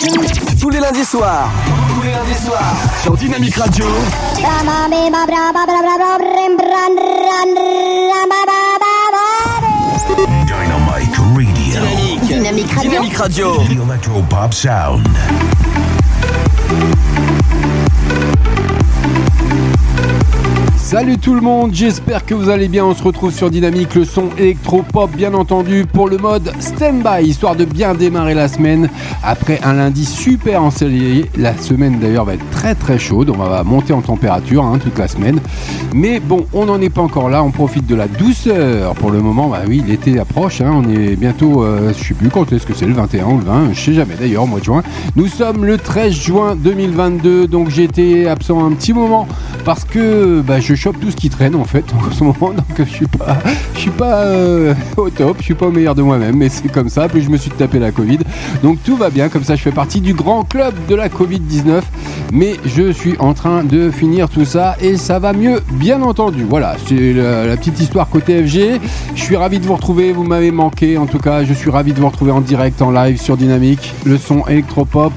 Tous les lundis soirs. Tous les lundis soirs. Sur Dynamique Radio. Dynamite Radio. Dynamique. Dynamique Radio. Dynamique Radio. The Electro Pop Sound. Salut tout le monde, j'espère que vous allez bien. On se retrouve sur Dynamique, le son électro-pop, bien entendu, pour le mode stand-by, histoire de bien démarrer la semaine. Après un lundi super ensoleillé, la semaine d'ailleurs va être très très chaude. On va monter en température hein, toute la semaine. Mais bon, on n'en est pas encore là. On profite de la douceur pour le moment. Bah oui, l'été approche. hein. On est bientôt, euh, je sais plus quand est-ce que c'est, le 21 ou le 20, je sais jamais d'ailleurs, mois de juin. Nous sommes le 13 juin 2022, donc j'ai été absent un petit moment parce que bah, je chope tout ce qui traîne en fait en ce moment, donc je suis pas, suis pas euh, au top, je suis pas au meilleur de moi-même, mais c'est comme ça. Puis je me suis tapé la Covid, donc tout va bien. Comme ça, je fais partie du grand club de la Covid 19, mais je suis en train de finir tout ça et ça va mieux, bien entendu. Voilà, c'est la, petite histoire côté FG. Je suis ravi de vous retrouver, vous m'avez manqué en tout cas. Je suis ravi de vous retrouver en direct, en live sur Dynamique, le son électropop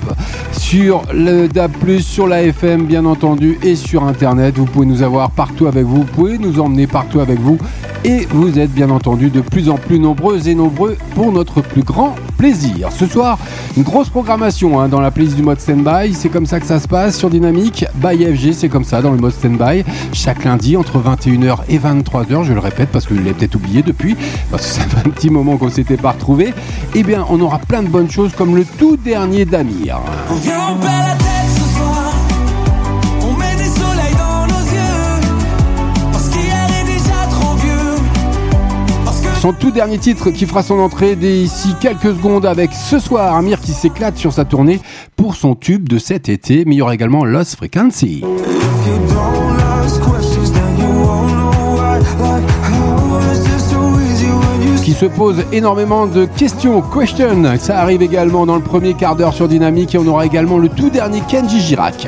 sur le DAB+, sur la FM bien entendu et sur internet. Vous pouvez nous avoir partout avec vous, vous pouvez nous emmener partout avec vous et vous êtes bien entendu de plus en plus nombreux et nombreux pour notre plus grand plaisir. Ce soir, une grosse programmation hein, dans la playlist du mode standby. C'est comme ça que ça se passe sur Dynamique. By FG, c'est comme ça dans le mode standby. Chaque lundi entre 21h et 23h, je le répète parce que l'avez peut-être oublié depuis, parce que ça fait un petit moment qu'on s'était pas retrouvé. Eh bien, on aura plein de bonnes choses comme le tout dernier d'Amir. Son tout dernier titre qui fera son entrée d'ici quelques secondes avec ce soir Amir qui s'éclate sur sa tournée pour son tube de cet été, mais il y aura également Lost Frequency. Qui se pose énormément de questions, question. Ça arrive également dans le premier quart d'heure sur Dynamique et on aura également le tout dernier Kenji Girac.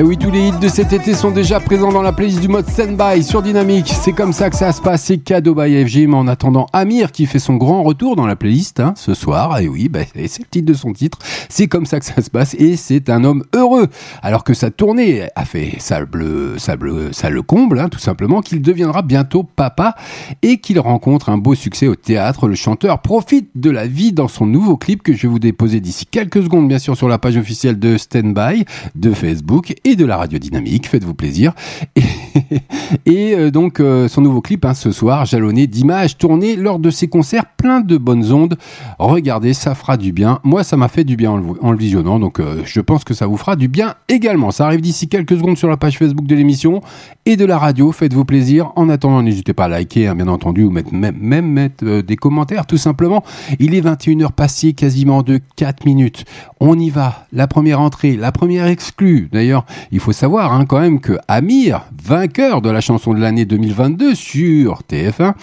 Et oui, tous les hits de cet été sont déjà présents dans la playlist du mode Standby sur Dynamique. C'est comme ça que ça se passe, c'est cadeau by FG. Mais en attendant, Amir qui fait son grand retour dans la playlist hein, ce soir. Et oui, bah, c'est le titre de son titre. C'est comme ça que ça se passe. Et c'est un homme heureux. Alors que sa tournée a fait ça, bleu, ça, ça le comble, hein, tout simplement, qu'il deviendra bientôt papa et qu'il rencontre un beau succès au théâtre. Le chanteur profite de la vie dans son nouveau clip que je vais vous déposer d'ici quelques secondes, bien sûr, sur la page officielle de Standby, de Facebook de la radio dynamique. Faites-vous plaisir. Et, et, euh, donc, euh, son nouveau clip, hein, ce soir, jalonné d'images tournées lors de ses concerts, plein de bonnes ondes. Regardez, ça fera du bien. Moi, ça m'a fait du bien en le, visionnant, donc euh, je pense que ça vous fera du bien également. Ça arrive d'ici quelques secondes sur la page Facebook de l'émission et de la radio. Faites-vous plaisir. En attendant, n'hésitez pas à liker, hein, bien entendu, ou mettre, même, même mettre des commentaires, tout simplement. Il est 21h passé quasiment de 4 minutes. On y va. La première entrée, la première exclue. D'ailleurs, il faut savoir hein, quand même que Amir, vainqueur de la chanson de l'année 2022 sur TF1,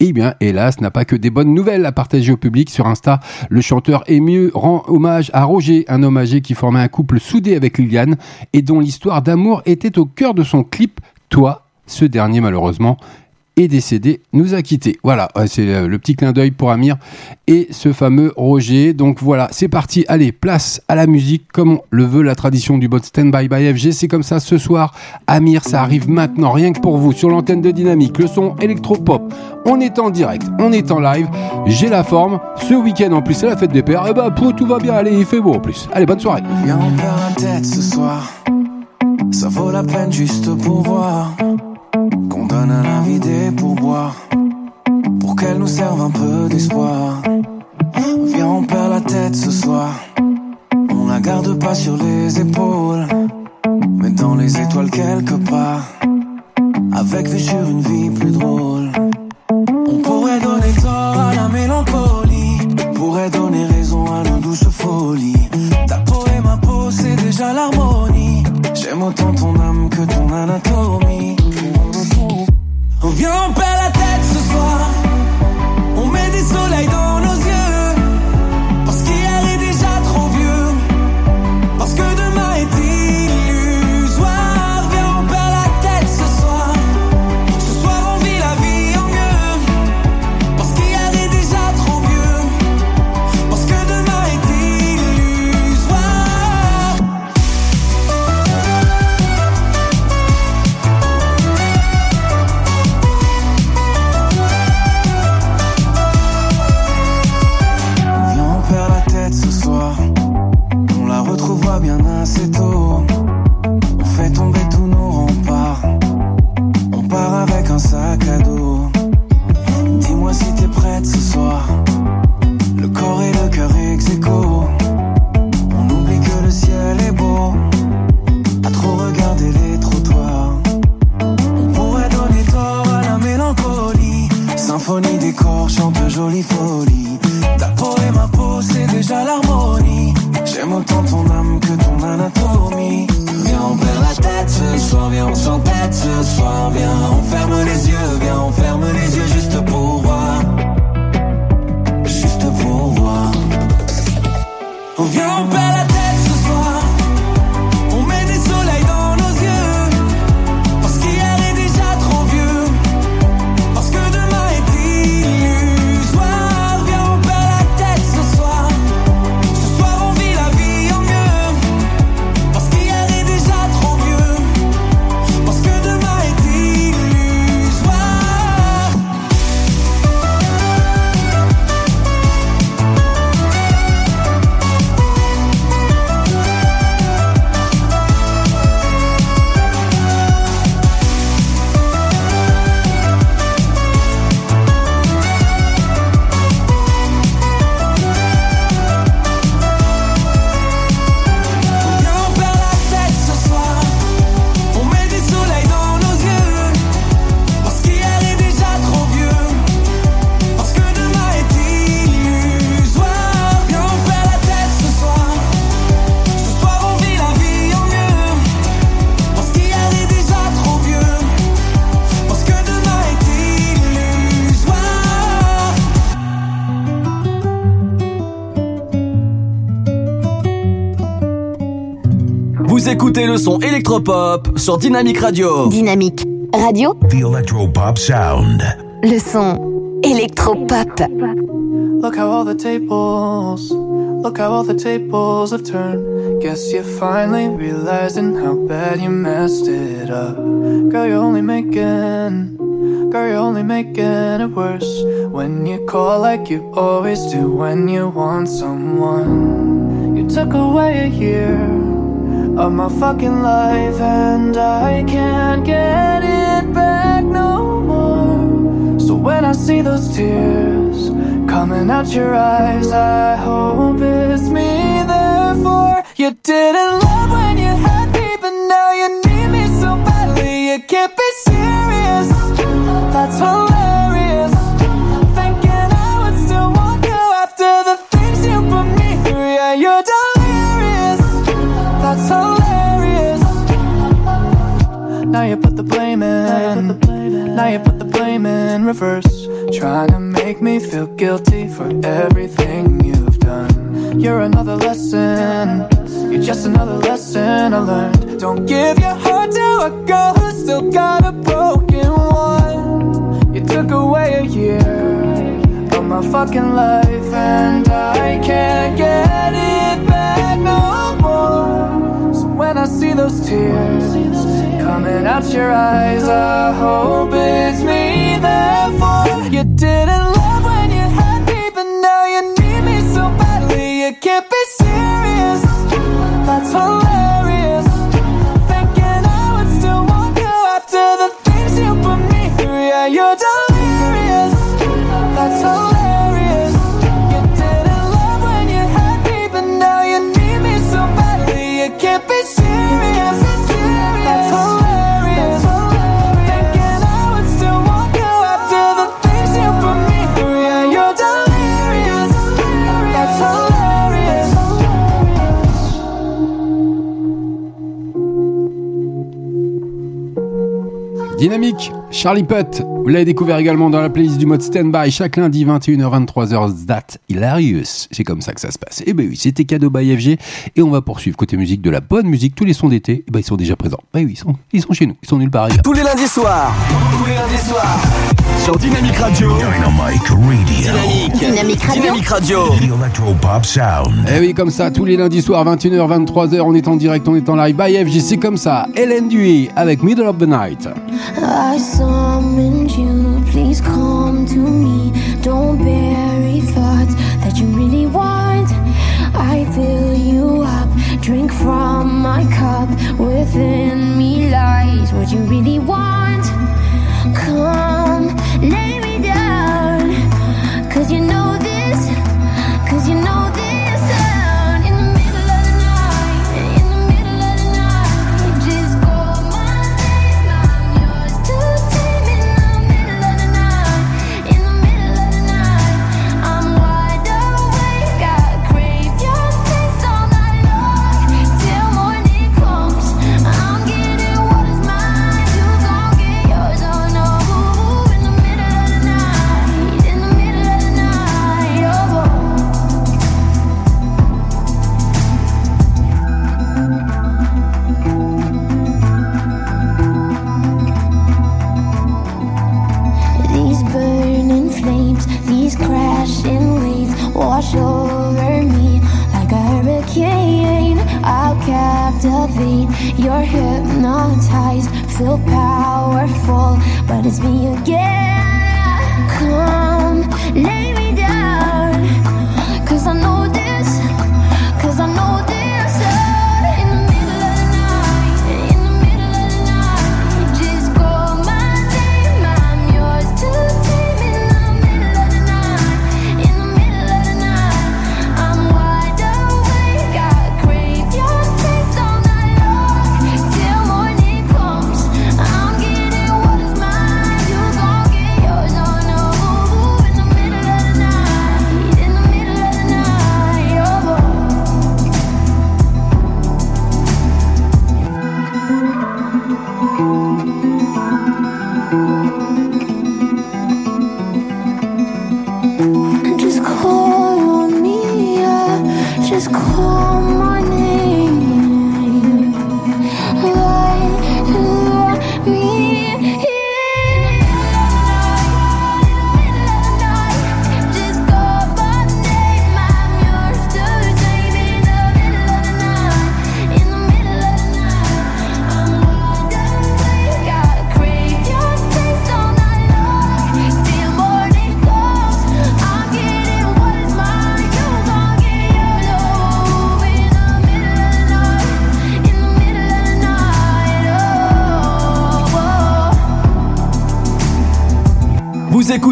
eh bien, hélas, n'a pas que des bonnes nouvelles à partager au public sur Insta. Le chanteur ému rend hommage à Roger, un homme âgé qui formait un couple soudé avec Liliane et dont l'histoire d'amour était au cœur de son clip Toi. Ce dernier, malheureusement, est décédé, nous a quittés. Voilà, ouais, c'est euh, le petit clin d'œil pour Amir et ce fameux Roger. Donc voilà, c'est parti. Allez, place à la musique comme le veut la tradition du bot Stand By by FG. C'est comme ça ce soir. Amir, ça arrive maintenant, rien que pour vous, sur l'antenne de Dynamique, le son électropop. On est en direct, on est en live. J'ai la forme. Ce week-end en plus, c'est la fête des pères. Et bah, pour tout va bien. Allez, il fait beau en plus. Allez, bonne soirée. On. Qu'on donne à la vie des pourboires. Pour qu'elle nous serve un peu d'espoir. Viens, on perd la tête ce soir. On la garde pas sur les épaules. Mais dans les étoiles quelque part. Avec vue sur une vie plus drôle. On pourrait donner tort à la mélancolie. Pourrait donner raison à nos douces folies. Ta peau et ma peau, c'est déjà l'harmonie. J'aime autant ton âme que ton anatomie. On vient, s'entête ce soir. Viens, on ferme le son électropop sur Dynamique Radio. Dynamique Radio. The Electropop Sound. Le son électropop. Look how all the tables, look how all the tables have turned. Guess you're finally realizing how bad you messed it up. Girl, you're only making, girl, you're only making it worse. When you call like you always do when you want someone. You took away a year of my fucking life and I can't get it back no more. So when I see those tears coming out your eyes, I hope it's me. Therefore, you didn't love when you had me, but now you need me so badly. You can't be serious. That's hilarious. You put the blame in. Now you put the blame in reverse. Trying to make me feel guilty for everything you've done. You're another lesson. You're just another lesson I learned. Don't give your heart to a girl who's still got a broken one. You took away a year of my fucking life, and I can't get it back no more. So when I see those tears coming out your eyes. I hope it's me. Therefore, you didn't love when you had me, but now you need me so badly. You can't be serious. That's hilarious. Thinking I would still want you after the things you put me through. Yeah, you're delirious. That's hilarious. Dynamique, Charlie Putt, vous l'avez découvert également dans la playlist du mode Standby chaque lundi 21h-23h, That Hilarious. C'est comme ça que ça se passe. Et eh ben oui, c'était cadeau by FG et on va poursuivre côté musique de la bonne musique. Tous les sons d'été, et eh ben ils sont déjà présents. Ben oui, ils sont, ils sont chez nous, ils sont nulle part ailleurs. Tous les lundis soirs, tous les lundis soirs, sur Dynamique Radio. Dynamique Radio. Dynamique Radio. Dynamique Radio. The Electropop Sound. Et eh oui, comme ça, tous les lundis soirs, 21h-23h, on est en direct, on est en live by FG. C'est comme ça. Hélène Duy avec Middle of the Night. I please come to me. Don't bury thoughts that you really want. I fill you up, drink from my cup. Within me lies what you really want. Come, lay me down, cause you know this, cause you know wash over me like a hurricane. I'll captivate. You're hypnotized, feel powerful, but it's me again. Come, lay me.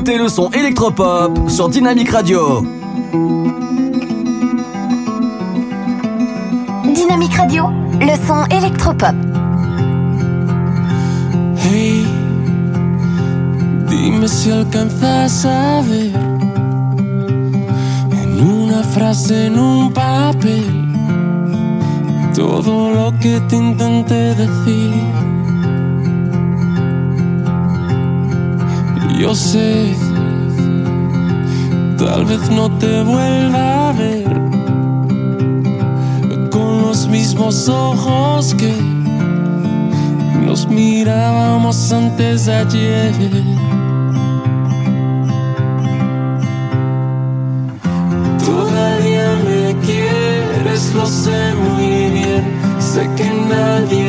Écoutez le son électropop sur Dynamic Radio. Dynamique Radio, le son électropop. Hey, dime si alcanzas a ver en una frase, en un papel, todo lo que te intenté decir. Yo sé, tal vez no te vuelva a ver con los mismos ojos que nos mirábamos antes de ayer. Todavía me quieres, lo sé muy bien. Sé que nadie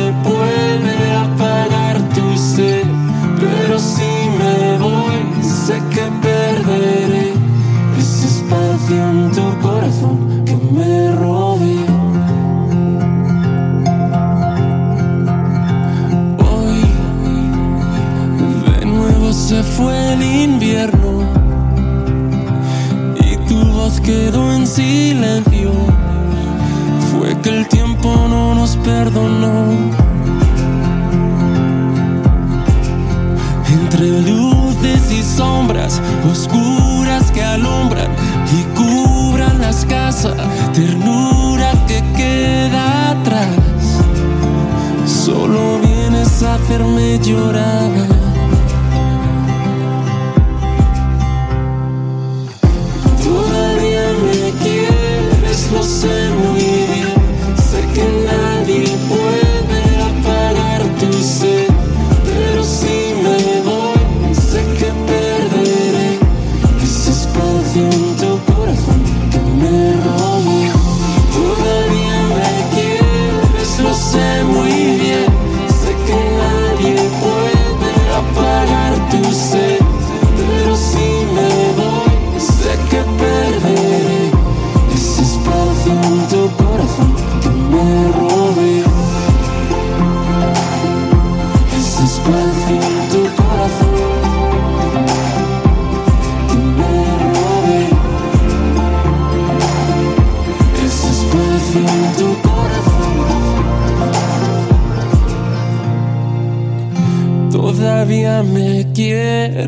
fue el invierno y tu voz quedó en silencio. Fue que el tiempo no nos perdonó. Entre luces y sombras oscuras que alumbran y cubran las casas, ternura que queda atrás. Solo vienes a hacerme llorar.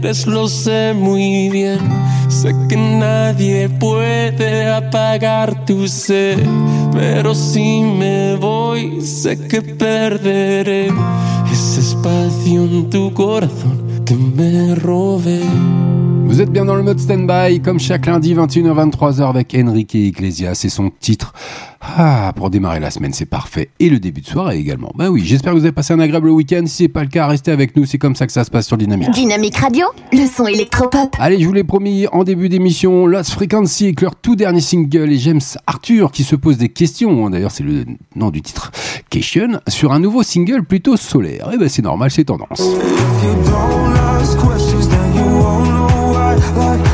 Quieres, lo sé muy bien. Sé que nadie puede apagar tu sed, pero si me voy, sé que perderé ese espacio en tu corazón que me robé. Vous êtes bien dans le mode stand-by, comme chaque lundi 21h-23h avec Enrique Iglesias et son titre. Ah, pour démarrer la semaine, c'est parfait. Et le début de soirée également. Bah oui, j'espère que vous avez passé un agréable week-end. Si c'est pas le cas, restez avec nous. C'est comme ça que ça se passe sur Dynamique. Dynamique Radio, le son électropop. Allez, je vous l'ai promis en début d'émission, Lost Frequency avec leur tout dernier single et James Arthur qui se pose des questions. D'ailleurs, c'est le nom du titre. Question sur un nouveau single plutôt solaire. Et ben c'est normal, c'est tendance.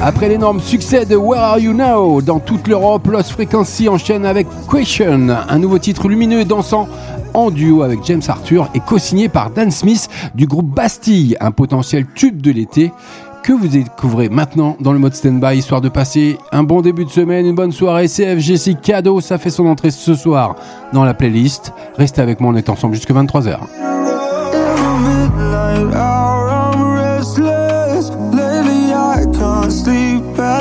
Après l'énorme succès de Where Are You Now dans toute l'Europe, Lost Frequency enchaîne avec Question, un nouveau titre lumineux et dansant en duo avec James Arthur et co-signé par Dan Smith du groupe Bastille, un potentiel tube de l'été que vous découvrez maintenant dans le mode stand-by, histoire de passer un bon début de semaine, une bonne soirée. CFGC cadeau, ça fait son entrée ce soir dans la playlist. Restez avec moi, on est ensemble jusqu'à 23h.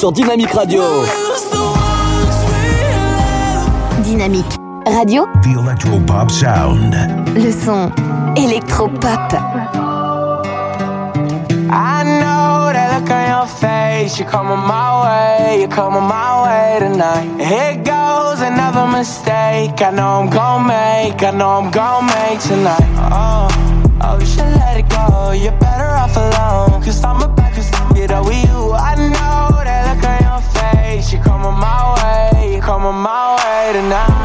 sur Dynamique Radio. Dynamique Radio, The Electropop Sound. le son électropop. I know that look on your face. You're coming my way, you're coming my way tonight. Here goes another mistake. I know I'm gonna make, I know I'm gonna make tonight. Oh, oh, you should let it go. You're better off alone. Cause I'm about coming my way tonight.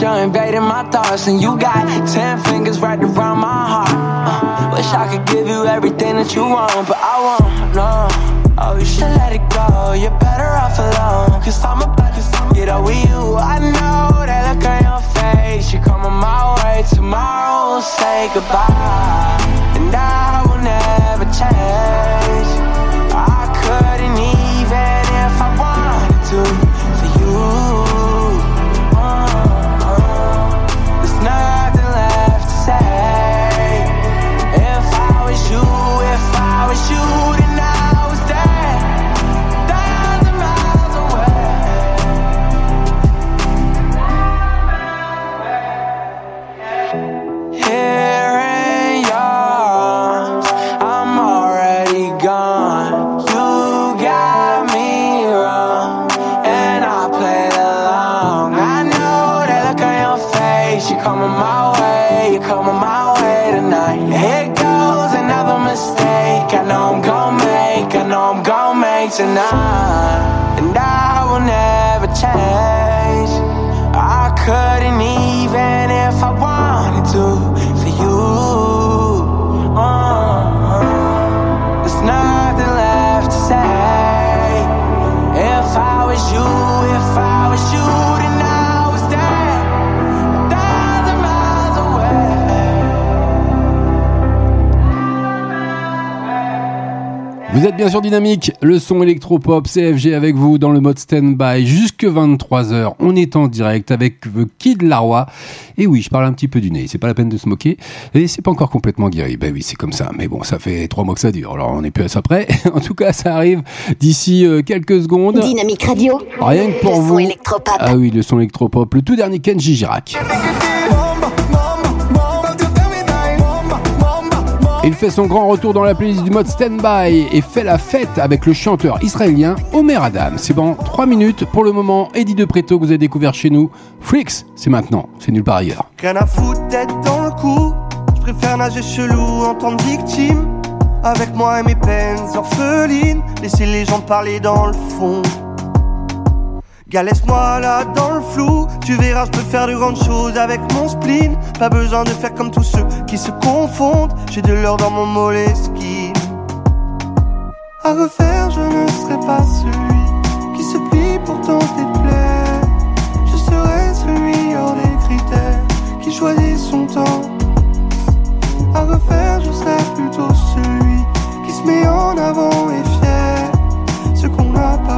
In my thoughts, and you got ten fingers right around my heart. Uh, wish I could give you everything that you want, but I won't. No. Oh, you should let it go. You're better off alone. Cause I'm about to get over you. I know that look on your face. You're coming my way. Tomorrow say goodbye. And I will never change. Was you, Vous êtes bien sûr dynamique, le son électropop CFG avec vous dans le mode stand-by jusque 23h. On est en direct avec Kid Laroi. Et oui, je parle un petit peu du nez, c'est pas la peine de se moquer. Et c'est pas encore complètement guéri. Ben oui, c'est comme ça. Mais bon, ça fait trois mois que ça dure. Alors on est plus à ça près. en tout cas, ça arrive d'ici euh, quelques secondes. Dynamique Radio. Rien que pour le vous. son électropop. Ah oui, le son électropop, le tout dernier Kenji Girac. Il fait son grand retour dans la playlist du mode stand-by et fait la fête avec le chanteur israélien Omer Adam. C'est bon, 3 minutes pour le moment. Eddie De Preto que vous avez découvert chez nous. Freaks, c'est maintenant, c'est nulle part ailleurs. Avec moi mes peines orphelines. Les gens parler dans le fond. Gars, laisse-moi là dans le flou. Tu verras, je peux faire de grandes choses avec mon spleen. Pas besoin de faire comme tous ceux qui se confondent. J'ai de l'or dans mon moleskine. À refaire, je ne serai pas celui qui se plie pour tenter de plaire. Je serai celui hors des critères qui choisit son temps. À refaire, je serai plutôt celui qui se met en avant et fier. Ce qu'on n'a pas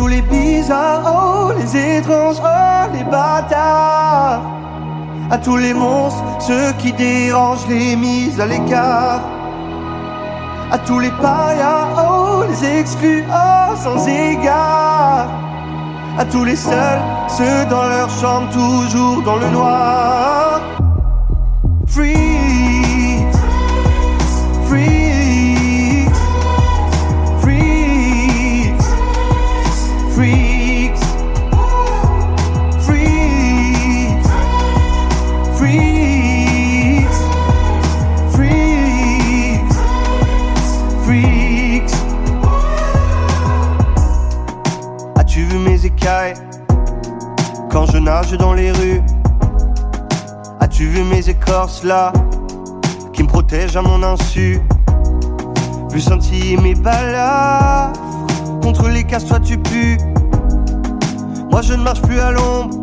tous les bizarres, oh, les étranges, oh, les bâtards. À tous les monstres, ceux qui dérangent les mises à l'écart. À tous les parias, oh, les exclus, oh, sans égard. À tous les seuls, ceux dans leur chambre, toujours dans le noir. Quand je nage dans les rues As-tu vu mes écorces là qui me protègent à mon insu? Vu sentir mes balafres contre les casses, toi tu pues. Moi je ne marche plus à l'ombre.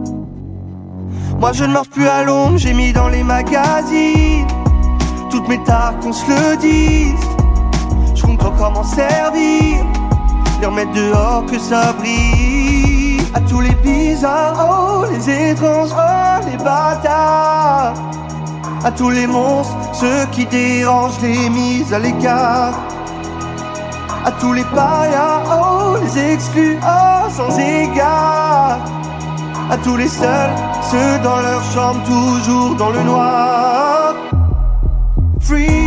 Moi je ne marche plus à l'ombre, j'ai mis dans les magazines toutes mes tares qu'on se le dise. Je compte encore m'en servir, les remettre dehors que ça brille. À tous les bizarres, oh, les étranges, oh, les bâtards. À tous les monstres, ceux qui dérangent les mises à l'écart. À tous les parias, oh, les exclus, oh, sans égard. À tous les seuls, ceux dans leur chambre, toujours dans le noir. Freaks,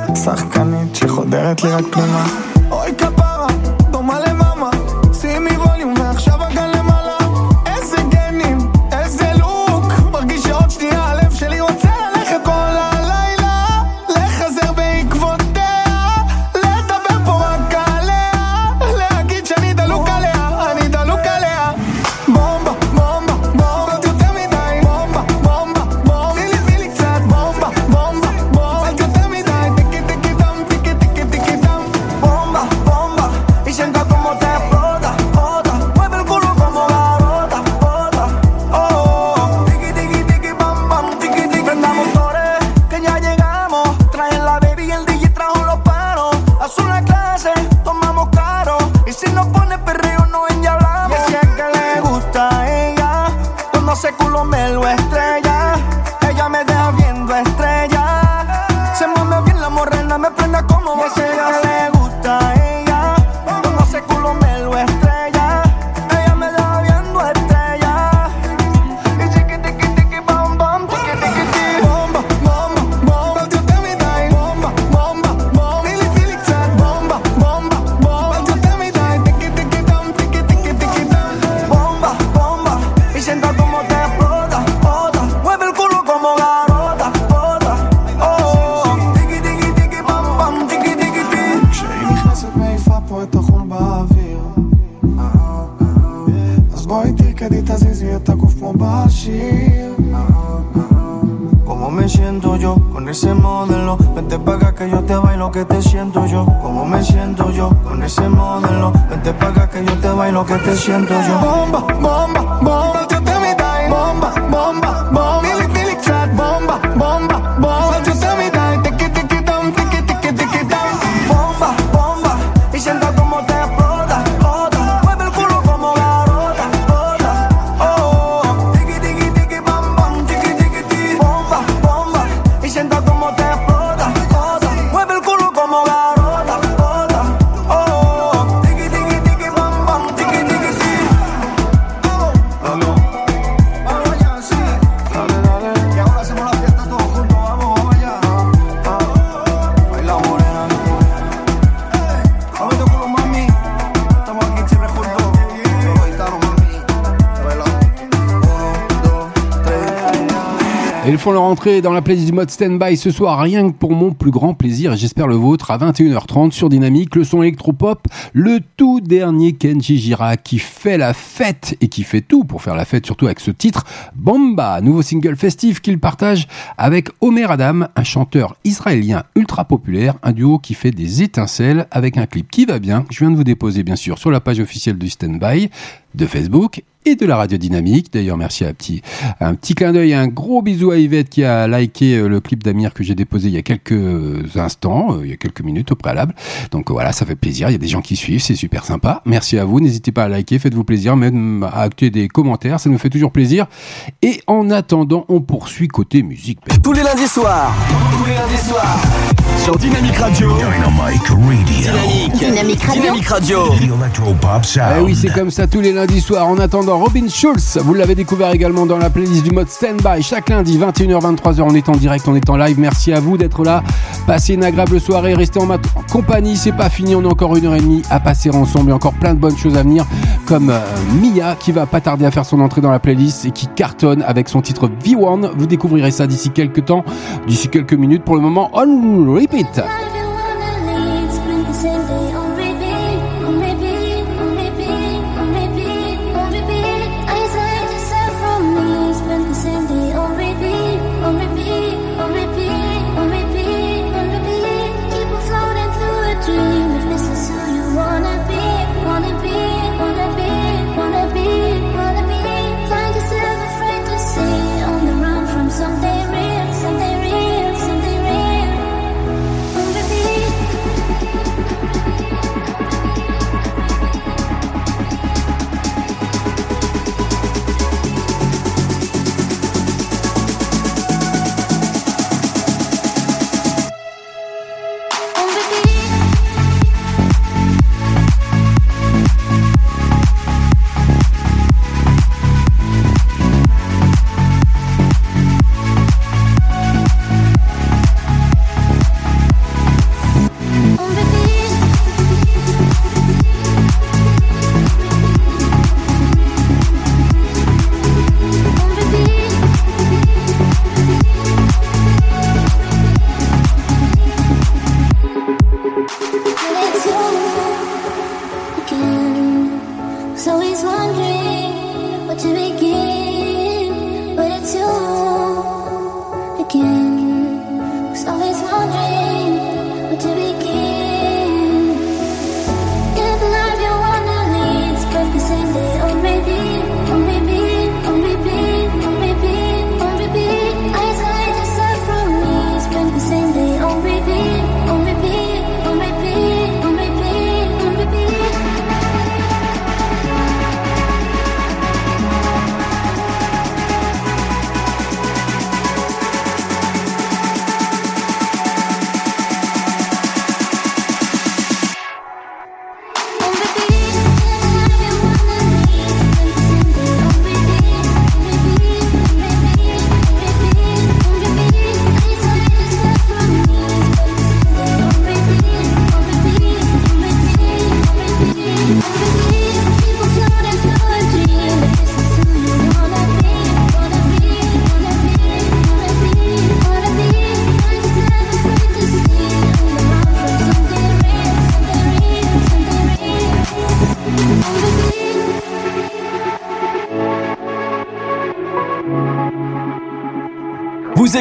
שחקנית שחודרת לי רק פנימה entrée dans la playlist du mode stand-by ce soir, rien que pour mon plus grand plaisir, et j'espère le vôtre, à 21h30 sur Dynamique, le son électropop, le tout dernier Kenji Gira qui fait la fête et qui fait tout pour faire la fête, surtout avec ce titre, Bomba, nouveau single festif qu'il partage avec Omer Adam, un chanteur israélien ultra populaire, un duo qui fait des étincelles avec un clip qui va bien, je viens de vous déposer bien sûr sur la page officielle du stand-by de Facebook et de la radio dynamique. D'ailleurs, merci à petit, un petit clin d'œil, un gros bisou à Yvette qui a liké euh, le clip d'Amir que j'ai déposé il y a quelques instants, euh, il y a quelques minutes au préalable. Donc euh, voilà, ça fait plaisir. Il y a des gens qui suivent, c'est super sympa. Merci à vous. N'hésitez pas à liker, faites-vous plaisir, même à acter des commentaires, ça nous fait toujours plaisir. Et en attendant, on poursuit côté musique. Tous les lundis soirs. Tous les lundis soirs. Sur Dynamique Radio. Dynamite Radio. Dynamique. Dynamique Radio. Dynamique Radio. Sound. Eh oui, c'est comme ça tous les lundis soirs. En attendant, Robin Schulz, vous l'avez découvert également dans la playlist du mode Standby. Chaque lundi, 21h, 23h, on est en direct, on est en live. Merci à vous d'être là. Passez une agréable soirée, restez en ma compagnie. C'est pas fini, on a encore une heure et demie à passer ensemble et encore plein de bonnes choses à venir. Comme euh, Mia qui va pas tarder à faire son entrée dans la playlist et qui cartonne avec son titre V1. Vous découvrirez ça d'ici quelques temps, d'ici quelques minutes. Pour le moment, on repeat. Pit.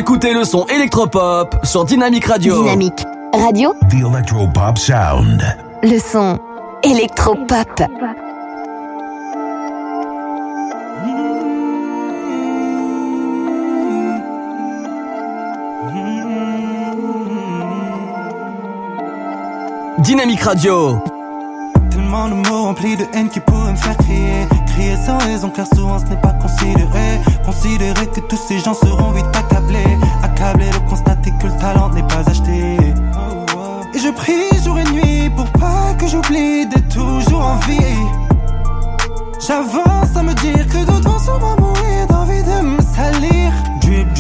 Écoutez le son électropop sur Dynamic Radio. Dynamique Radio, The Electropop Sound. le son électropop. Dynamic Radio. Tellement de mots de haine qui pourraient me faire crier. Crier sans raison car souvent ce n'est pas considéré. Considérer que tous ces gens seront vite accablés. Accablés de constater que le talent n'est pas acheté. Et je prie jour et nuit pour pas que j'oublie d'être toujours en vie. J'avance à me dire que d'autres vont sûrement mourir d'envie de me salir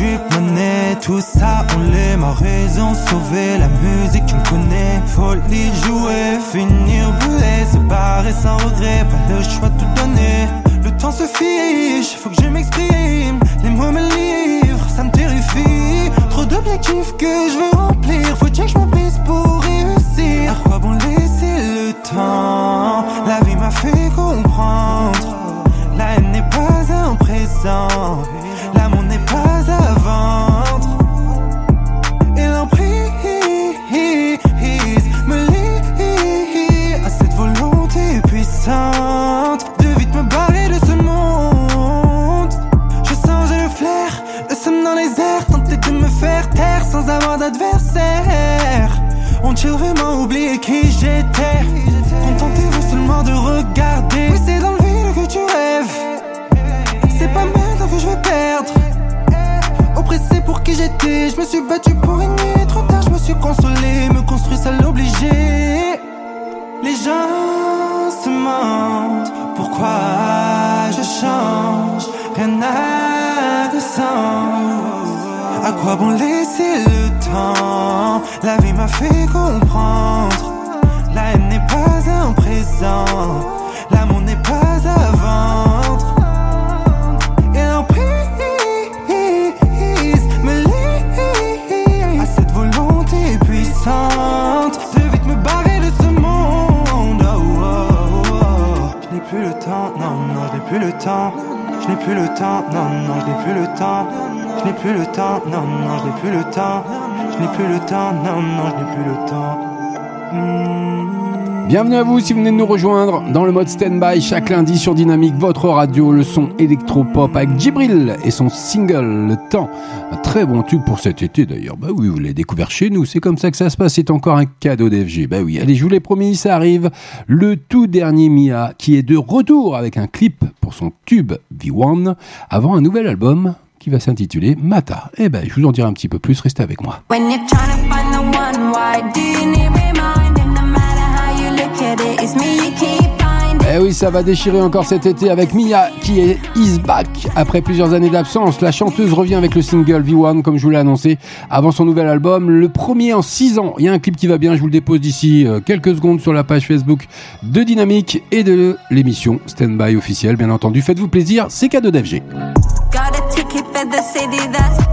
Drip, monnaie, tout ça on l'aime. À raison Sauver la musique tu me connais. Folie, jouer, finir brûlé Se barrer sans regret, pas le choix de tout donner. Le temps se fiche, faut que je m'exprime. Les mots me livrent, ça me terrifie. Trop d'objectifs que je veux remplir Faut que je m'en pour réussir. À quoi bon laisser le temps? La vie m'a fait comprendre. La haine n'est pas un présent d'adversaire Ont-ils vraiment oublié qui j'étais. Contentez-vous seulement de regarder. Oui c'est dans le vide que tu rêves. C'est pas maintenant que je vais perdre. Oppressé pour qui j'étais, je me suis battu pour une nuit Trop tard, je me suis consolé, me construit ça l'obligé. Les gens se mentent, pourquoi je change? Rien n'a de sens Quoi bon laisser le temps La vie m'a fait comprendre La haine n'est pas un présent L'amour n'est pas à vendre Et l'emprise me lie à cette volonté puissante de vite me barrer de ce monde. Oh, oh, oh. Je n'ai plus le temps, non, non, je n'ai plus le temps. Je n'ai plus le temps, non, non, je n'ai plus le temps. Je n'ai plus le temps, non, non, je n'ai plus le temps. Je n'ai plus le temps, non, non, je n'ai plus le temps. Bienvenue à vous si vous venez de nous rejoindre dans le mode stand-by chaque lundi sur Dynamique, votre radio, le son électropop avec Djibril et son single Le Temps. Un très bon tube pour cet été d'ailleurs. Bah oui, vous l'avez découvert chez nous, c'est comme ça que ça se passe, c'est encore un cadeau d'FG. Bah oui, allez, je vous l'ai promis, ça arrive. Le tout dernier Mia qui est de retour avec un clip pour son tube V1 avant un nouvel album qui va s'intituler Mata. Eh ben, je vous en dirai un petit peu plus, restez avec moi. Eh oui, ça va déchirer encore cet été avec Mia qui est is back. Après plusieurs années d'absence, la chanteuse revient avec le single V1 comme je vous l'ai annoncé avant son nouvel album, le premier en 6 ans. Il y a un clip qui va bien, je vous le dépose d'ici euh, quelques secondes sur la page Facebook de Dynamique et de l'émission Standby officielle. Bien entendu, faites-vous plaisir, c'est cadeau d'FG. Got a ticket for the city that's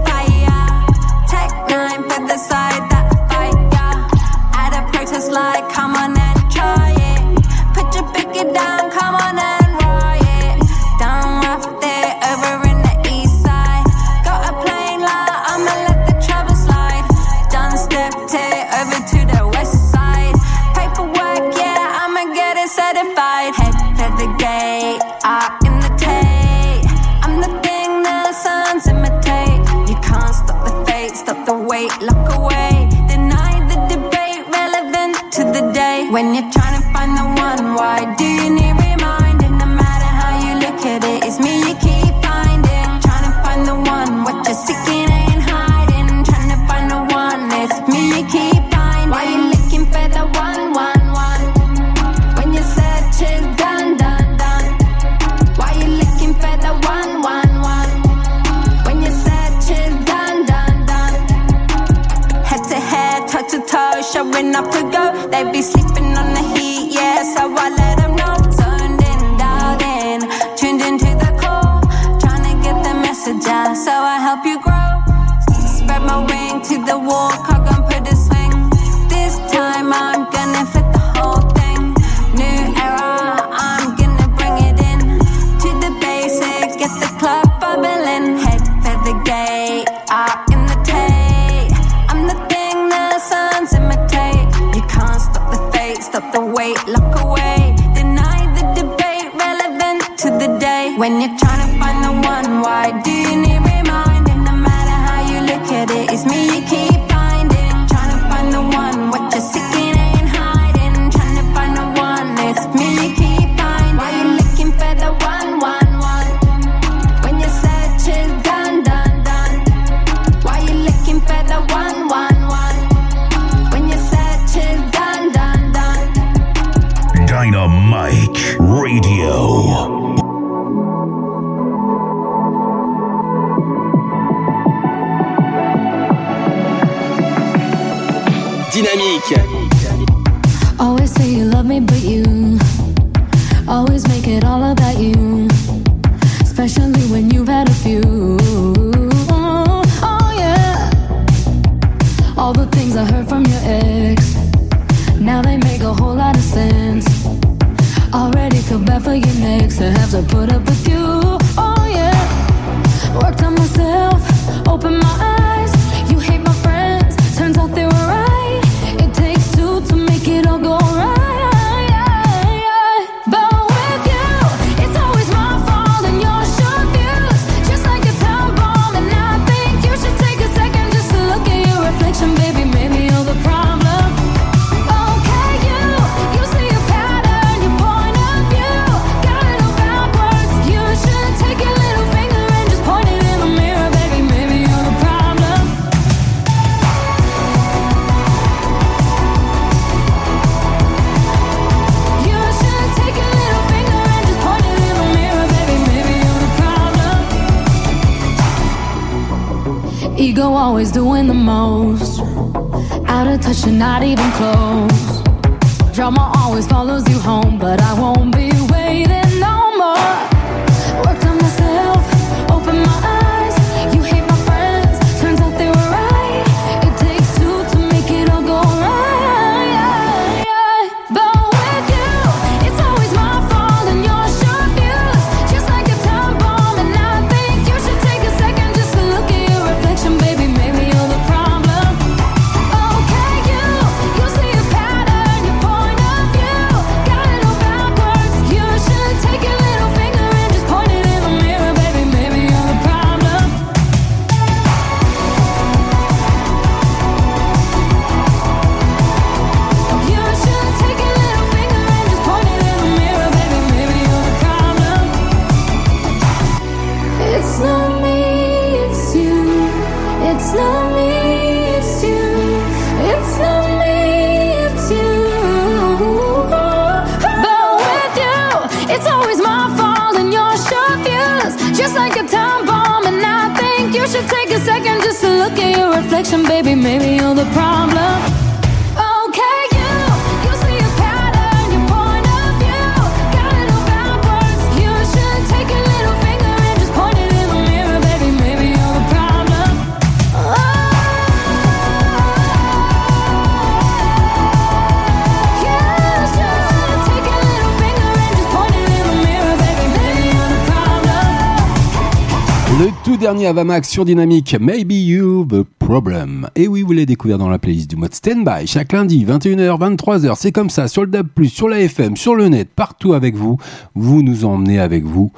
Avamax sur Dynamique, Maybe You the Problem. Et oui, vous l'avez découvert dans la playlist du mode Standby, chaque lundi, 21h, 23h, c'est comme ça, sur le DAB+, sur la FM, sur le net, partout avec vous. Vous nous emmenez avec vous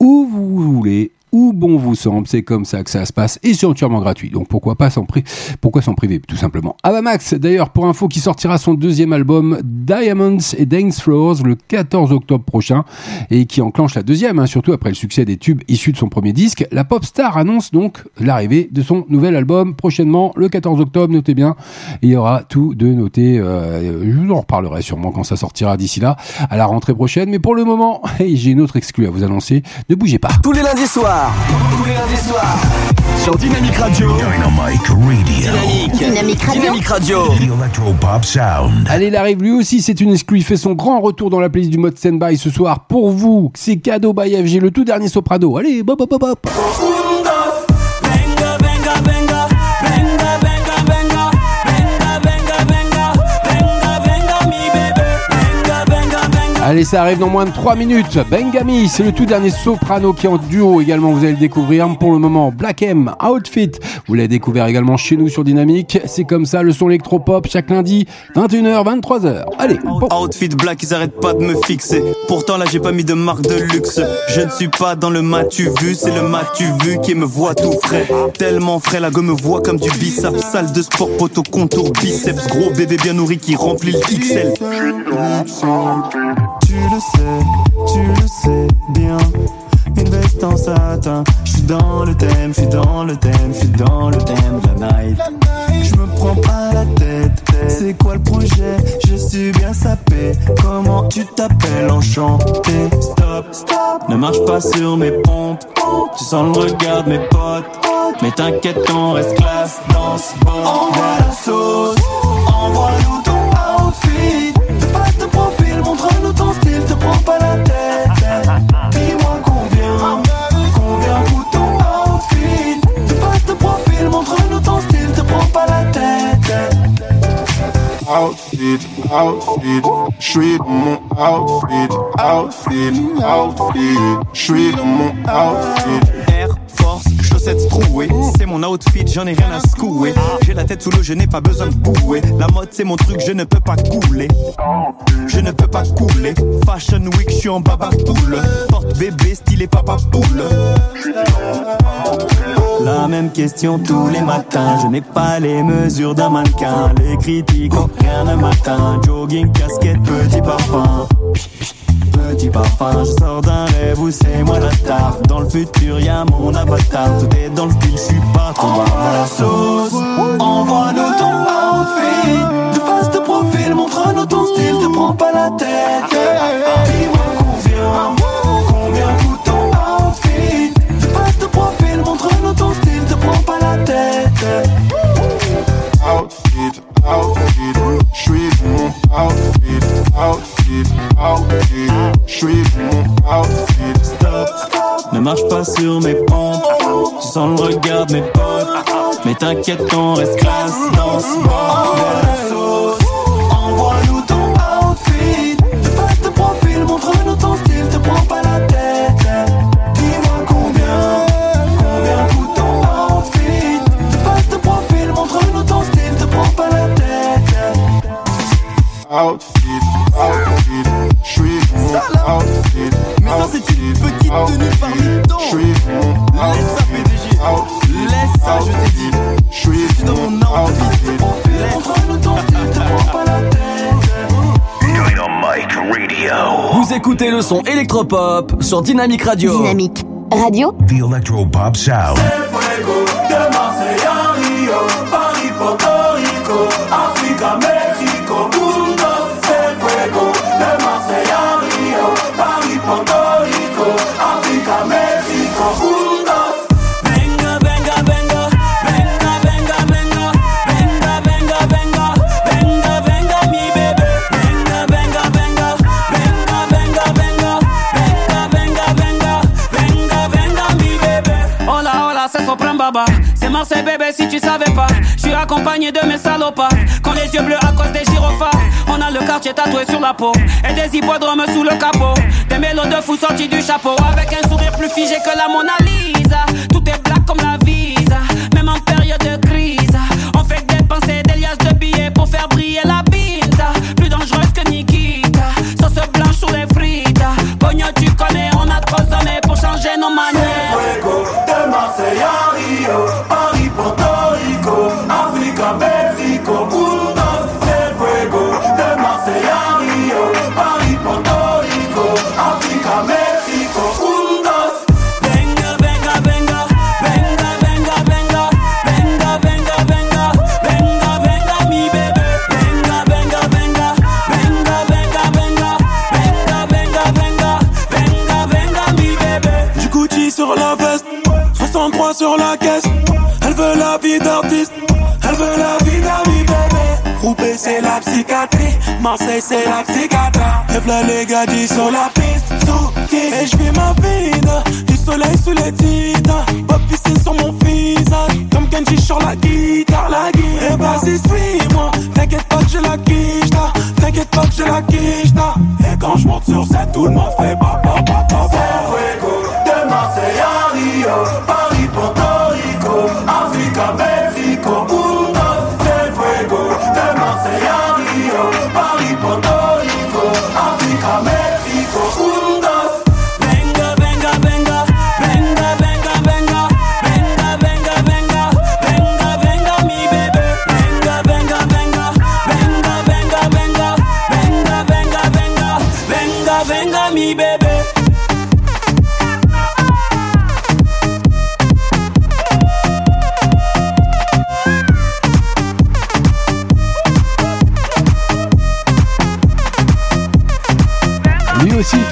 où vous voulez où bon vous semble. C'est comme ça que ça se passe et c'est entièrement gratuit. Donc pourquoi pas s'en pri pourquoi s'en priver tout simplement. Ava Max d'ailleurs pour info qui sortira son deuxième album Diamonds et Dance Floors le 14 octobre prochain et qui enclenche la deuxième hein, surtout après le succès des tubes issus de son premier disque. La pop star annonce donc l'arrivée de son nouvel album prochainement le 14 octobre. Notez bien, il y aura tout de noté. Euh, je vous en reparlerai sûrement quand ça sortira d'ici là à la rentrée prochaine. Mais pour le moment, j'ai une autre exclue à vous annoncer. Ne bougez pas. Tous les lundis soirs sur Dynamique Radio. Dynamique Radio. Dynamique, Dynamique Radio. Radio. Sound. Allez, il arrive lui aussi, c'est une exclu. Il fait son grand retour dans la playlist du mode standby ce soir. Pour vous, c'est cadeau by FG, le tout dernier Soprano. Allez, bop, bop, bop, bop. Allez, ça arrive dans moins de 3 minutes. Bengami, c'est le tout dernier soprano qui est en duo également. Vous allez le découvrir pour le moment. Black M, Outfit. Vous l'avez découvert également chez nous sur Dynamique. C'est comme ça, le son électropop chaque lundi, 21h, 23h. Allez, bon. Outfit black, ils arrêtent pas de me fixer. Pourtant là j'ai pas mis de marque de luxe. Je ne suis pas dans le matu vu, c'est le matu vu qui me voit tout frais. Tellement frais, la gomme me voit comme du biceps. Salle de sport, poteau contour biceps. Gros bébé bien nourri qui remplit le XL. Tu le sais, tu le sais bien. Une veste en satin, je suis dans le thème, je suis dans le thème, je suis dans le thème de la night. Je me prends pas la tête, c'est quoi le projet? Je suis bien sapé. Comment tu t'appelles? Enchanté Stop, stop, ne marche pas sur mes pompes. Tu sens le regard de mes potes, mais t'inquiète, on reste classe dans ce bordel. la sauce, envoie-nous ton outfit. Pas la tête. Dis-moi combien, combien coûte ton outfit. Fais pas de profil, montre-nous ton style, te prends pas la tête. Outfit, outfit, je suis dans mon outfit, outfit, outfit, je suis dans mon outfit. Force, chaussettes trouées. C'est mon outfit, j'en ai rien à secouer. J'ai la tête sous l'eau, je n'ai pas besoin de bouer. La mode, c'est mon truc, je ne peux pas couler. Je ne peux pas couler. Fashion Week, je suis en baba poule. Porte bébé, stylé papa poule. La même question tous les matins. Je n'ai pas les mesures d'un mannequin. Les critiques ont rien de matin. Jogging, casquette, petit parfum. Petit parfum, je sors d'un rêve où c'est moi la star. Dans le futur, y a mon avatar. Tout est dans le style, je suis pas trop bas. la sauce, envoie-nous ton outfit. De face de profil, montre-nous ton style, te prends pas la tête. Dis-moi combien, combien coûte ton outfit. De face de profil, montre-nous ton style, te prends pas la tête. Outfit, outfit, outfit, outfit, outfit, je suis mon outfit. Stop, ne marche pas sur mes pompes. Tu sens le regard de mes potes. Mais t'inquiète, on reste classe dans ce bordel. Envoie-nous ton outfit. De face de profil, montre-nous ton style, te prends pas la tête. Outfit, outfit, je suis dans mon outfit. Mais ça, c'est une petite tenue parmi tant. Je suis dans mon Laisse ça, PDG. Laisse ça, je t'ai dit. Je suis dans mon outfit. Ton style, te prends pas la tête. Dynamic Radio. Vous écoutez le son électropop sur Dynamic Radio. Dynamique Radio. The Electropop Sound. Tu savais pas. Je suis accompagné de mes salopards. Quand les yeux bleus à cause des gyrophares. On a le quartier tatoué sur la peau. Et des hippodromes sous le capot. Des mélos de fous sortis du chapeau. Avec un sourire plus figé que la Mona Lisa. Tout est black comme la visa. Même en période de crise. On fait dépenser des liasses de billets pour faire briller la binta. Plus dangereuse que Nikita. Sauce blanche sur les frites. Pogno, tu connais, on a trop sonné pour changer nos manières. De Marseille à Rio, sur la veste, 63 sur la caisse. Elle veut la vie d'artiste, elle veut la vie d'amis bébé. Roubaix c'est la psychiatrie, Marseille c'est la psychiatrie. Et v'là les gars sur la piste, sous Et je vis ma vie, du soleil sous les titres. Pop c'est sur mon visage, comme Kenji sur la guitare, la guitare. Et vas-y suis-moi, t'inquiète pas que je la quiche, t'inquiète pas que je la quiche. Et quand je monte sur scène, tout le monde fait ba ba ba. de Marseille à Rio,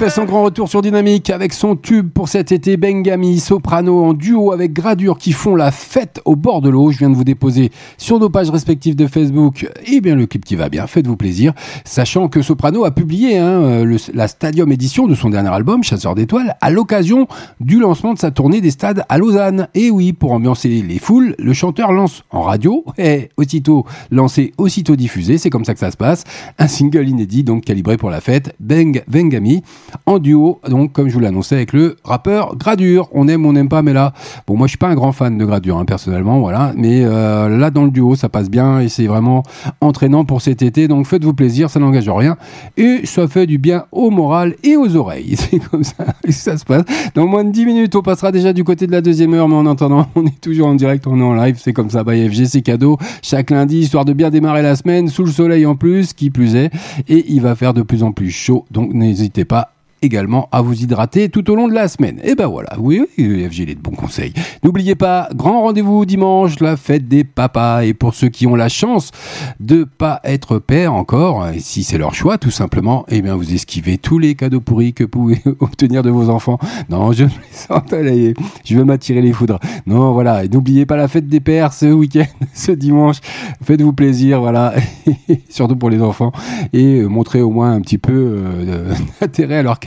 fait son grand retour sur Dynamique avec son tube pour cet été Bengami, soprano en duo avec Gradure qui font la fête au bord de l'eau. Je viens de vous déposer sur nos pages respectives de Facebook et bien le clip qui va bien. Faites-vous plaisir. Sachant que Soprano a publié hein, euh, la Stadium édition de son dernier album Chasseur d'étoiles à l'occasion du lancement de sa tournée des stades à Lausanne. Et oui, pour ambiancer les foules, le chanteur lance en radio et aussitôt lancé, aussitôt diffusé. C'est comme ça que ça se passe. Un single inédit donc calibré pour la fête. Beng Bengami en duo, donc comme je vous l'annonçais avec le rappeur Gradure. On aime, on n'aime pas, mais là, bon, moi je suis pas un grand fan de Gradure hein, personnellement, voilà. Mais euh, là dans le duo, ça passe bien et c'est vraiment entraînant pour cet été. Donc faites-vous plaisir, ça n'engage rien et ça fait du bien au moral et aux oreilles. C'est comme ça que ça se passe. Dans moins de 10 minutes, on passera déjà du côté de la deuxième heure, mais en attendant, on est toujours en direct, on est en live. C'est comme ça, by FG, c'est cadeau chaque lundi, histoire de bien démarrer la semaine sous le soleil en plus, qui plus est, et il va faire de plus en plus chaud. Donc n'hésitez pas également à vous hydrater tout au long de la semaine. Et ben voilà, oui, oui, FG, il est de bons conseils. N'oubliez pas, grand rendez-vous dimanche, la fête des papas. Et pour ceux qui ont la chance de pas être père encore, si c'est leur choix, tout simplement, eh bien vous esquivez tous les cadeaux pourris que vous pouvez obtenir de vos enfants. Non, je plaisante, allez, je vais m'attirer les foudres. Non, voilà, n'oubliez pas la fête des pères ce week-end, ce dimanche. Faites-vous plaisir, voilà, surtout pour les enfants, et euh, montrez au moins un petit peu euh, d'intérêt à leur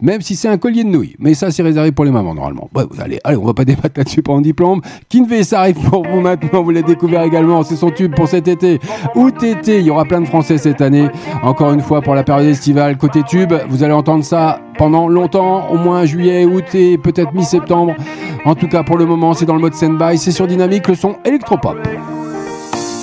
même si c'est un collier de nouilles. Mais ça, c'est réservé pour les mamans, normalement. Ouais, allez, allez, on va pas débattre là-dessus pendant diplôme. Kinvey, ça arrive pour vous maintenant, vous l'avez découvert également, c'est son tube pour cet été. Août été, il y aura plein de Français cette année. Encore une fois, pour la période estivale, côté tube, vous allez entendre ça pendant longtemps, au moins juillet, août et peut-être mi-septembre. En tout cas, pour le moment, c'est dans le mode stand-by, c'est sur Dynamique, le son électropop.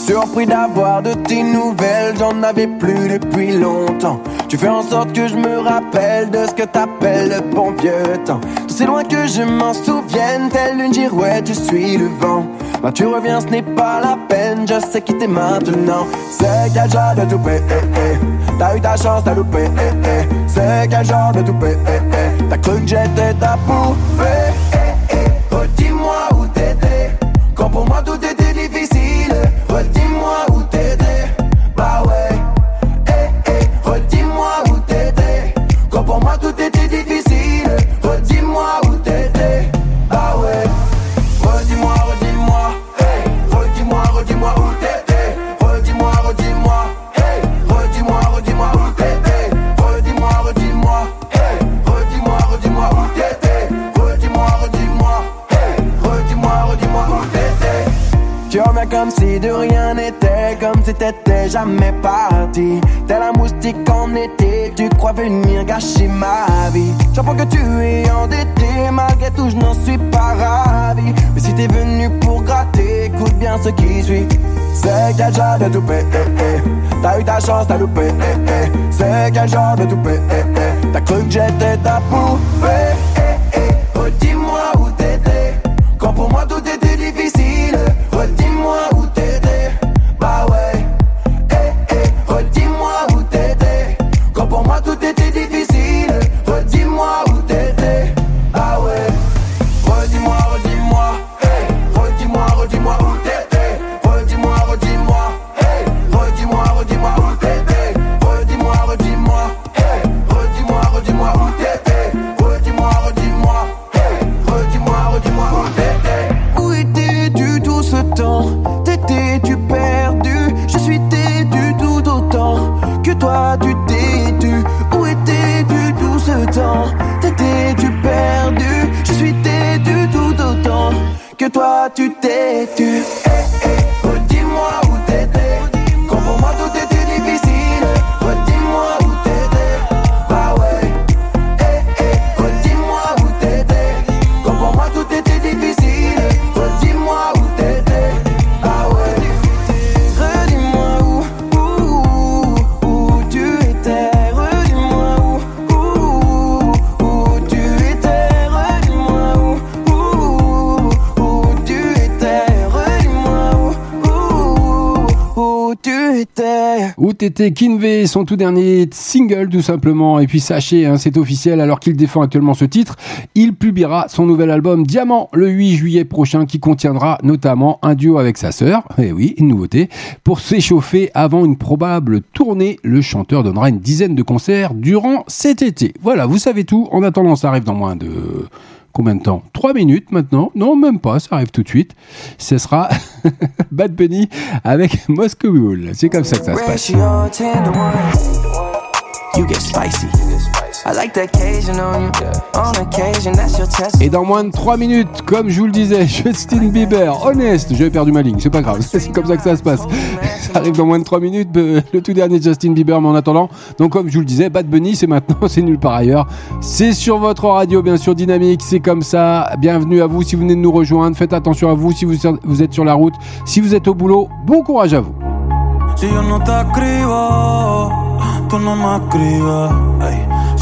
Surpris d'avoir de tes nouvelles, j'en avais plus depuis longtemps. Tu fais en sorte que je me rappelle de ce que t'appelles le bon vieux temps. C'est loin que je m'en souvienne, telle une girouette, je suis le vent. Bah tu reviens, ce n'est pas la peine, je sais quitter maintenant. C'est quel genre de toupé, eh, eh? T'as eu ta chance, t'as loupé, eh, eh? C'est quel genre de toupé, eh, eh? T'as cru que j'étais ta poupée, eh, eh? Redis-moi où t'étais, quand pour moi tout était bom modo Tu reviens comme si de rien n'était, comme si t'étais jamais parti. T'es la moustique en été, tu crois venir gâcher ma vie. J'apprends que tu es endetté, malgré tout je n'en suis pas ravi. Mais si t'es venu pour gratter, écoute bien ce qui suit. C'est quel genre de toupé, eh, eh. T'as eu ta chance, t'as loupé, eh, eh. C'est quel genre de toupé, eh, eh. T'as cru que j'étais ta poupée, t'étais Kinvey, son tout dernier single tout simplement. Et puis sachez, hein, c'est officiel, alors qu'il défend actuellement ce titre, il publiera son nouvel album Diamant le 8 juillet prochain qui contiendra notamment un duo avec sa sœur. Et oui, une nouveauté. Pour s'échauffer avant une probable tournée, le chanteur donnera une dizaine de concerts durant cet été. Voilà, vous savez tout. En attendant, ça arrive dans moins de... Combien de temps? 3 minutes maintenant? Non, même pas, ça arrive tout de suite. Ce sera Bad Bunny avec Moscow Mule. C'est comme ça que ça se passe. Ratio 10 to 1. You get spicy. I like the occasion on you. On occasion, that's your test. Et dans moins de 3 minutes, comme je vous le disais, Justin Bieber, Honest, j'avais perdu ma ligne, c'est pas grave, c'est comme ça que ça se passe. Ça arrive dans moins de 3 minutes, le tout dernier Justin Bieber, mais en attendant, donc comme je vous le disais, Bad Bunny, c'est maintenant, c'est nulle part ailleurs. C'est sur votre radio, bien sûr, dynamique, c'est comme ça. Bienvenue à vous si vous venez de nous rejoindre, faites attention à vous si vous, êtes sur la route, si vous êtes au boulot, bon courage à vous. Si yo no te escribo, tú no me escribes. ey.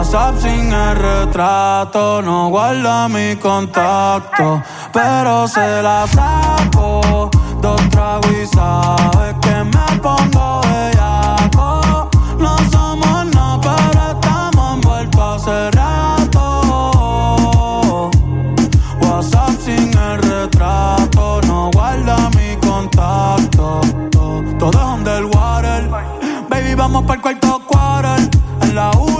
WhatsApp sin el retrato, no guarda mi contacto, pero se la saco. Dos tragos y sabes que me pongo bellaco. No somos nada, pero estamos envueltos hace rato. WhatsApp sin el retrato, no guarda mi contacto. Todo es underwater. Baby, vamos para el cuarto quarter. En la Uru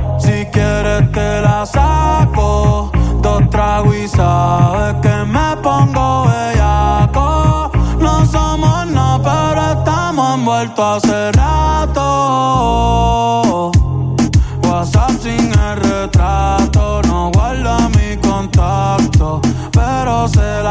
si quieres te la saco. Dos tragos y sabes que me pongo bellaco. No somos nada, pero estamos envueltos hace rato. WhatsApp sin el retrato, no guarda mi contacto, pero se la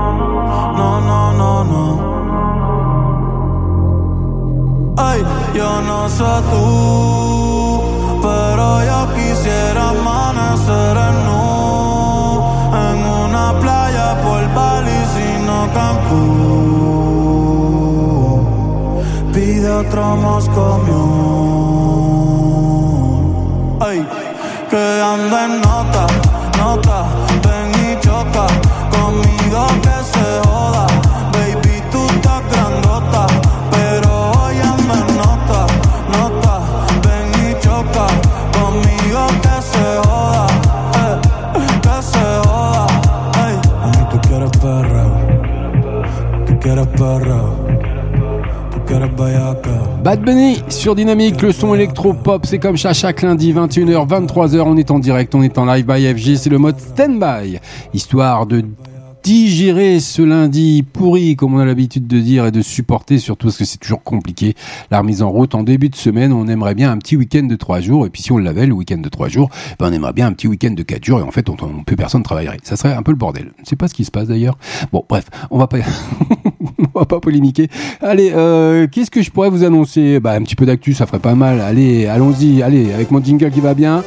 pero yo quisiera amanecer en nu en una playa por Bali, sino Cancún. Pide otro Moscow Mule. Ay, que ando Bad sur Dynamique, le son électro-pop, c'est comme ça chaque lundi, 21h, 23h, on est en direct, on est en live by FG, c'est le mode stand-by, histoire de digérer ce lundi pourri, comme on a l'habitude de dire, et de supporter, surtout parce que c'est toujours compliqué, la remise en route en début de semaine. On aimerait bien un petit week-end de trois jours, et puis si on l'avait, le week-end de trois jours, ben on aimerait bien un petit week-end de quatre jours, et en fait, on, on peut personne travaillerait. Ça serait un peu le bordel. Sais pas ce qui se passe d'ailleurs. Bon, bref, on va pas, on va pas polémiquer. Allez, euh, qu'est-ce que je pourrais vous annoncer? Bah, un petit peu d'actu, ça ferait pas mal. Allez, allons-y, allez, avec mon jingle qui va bien.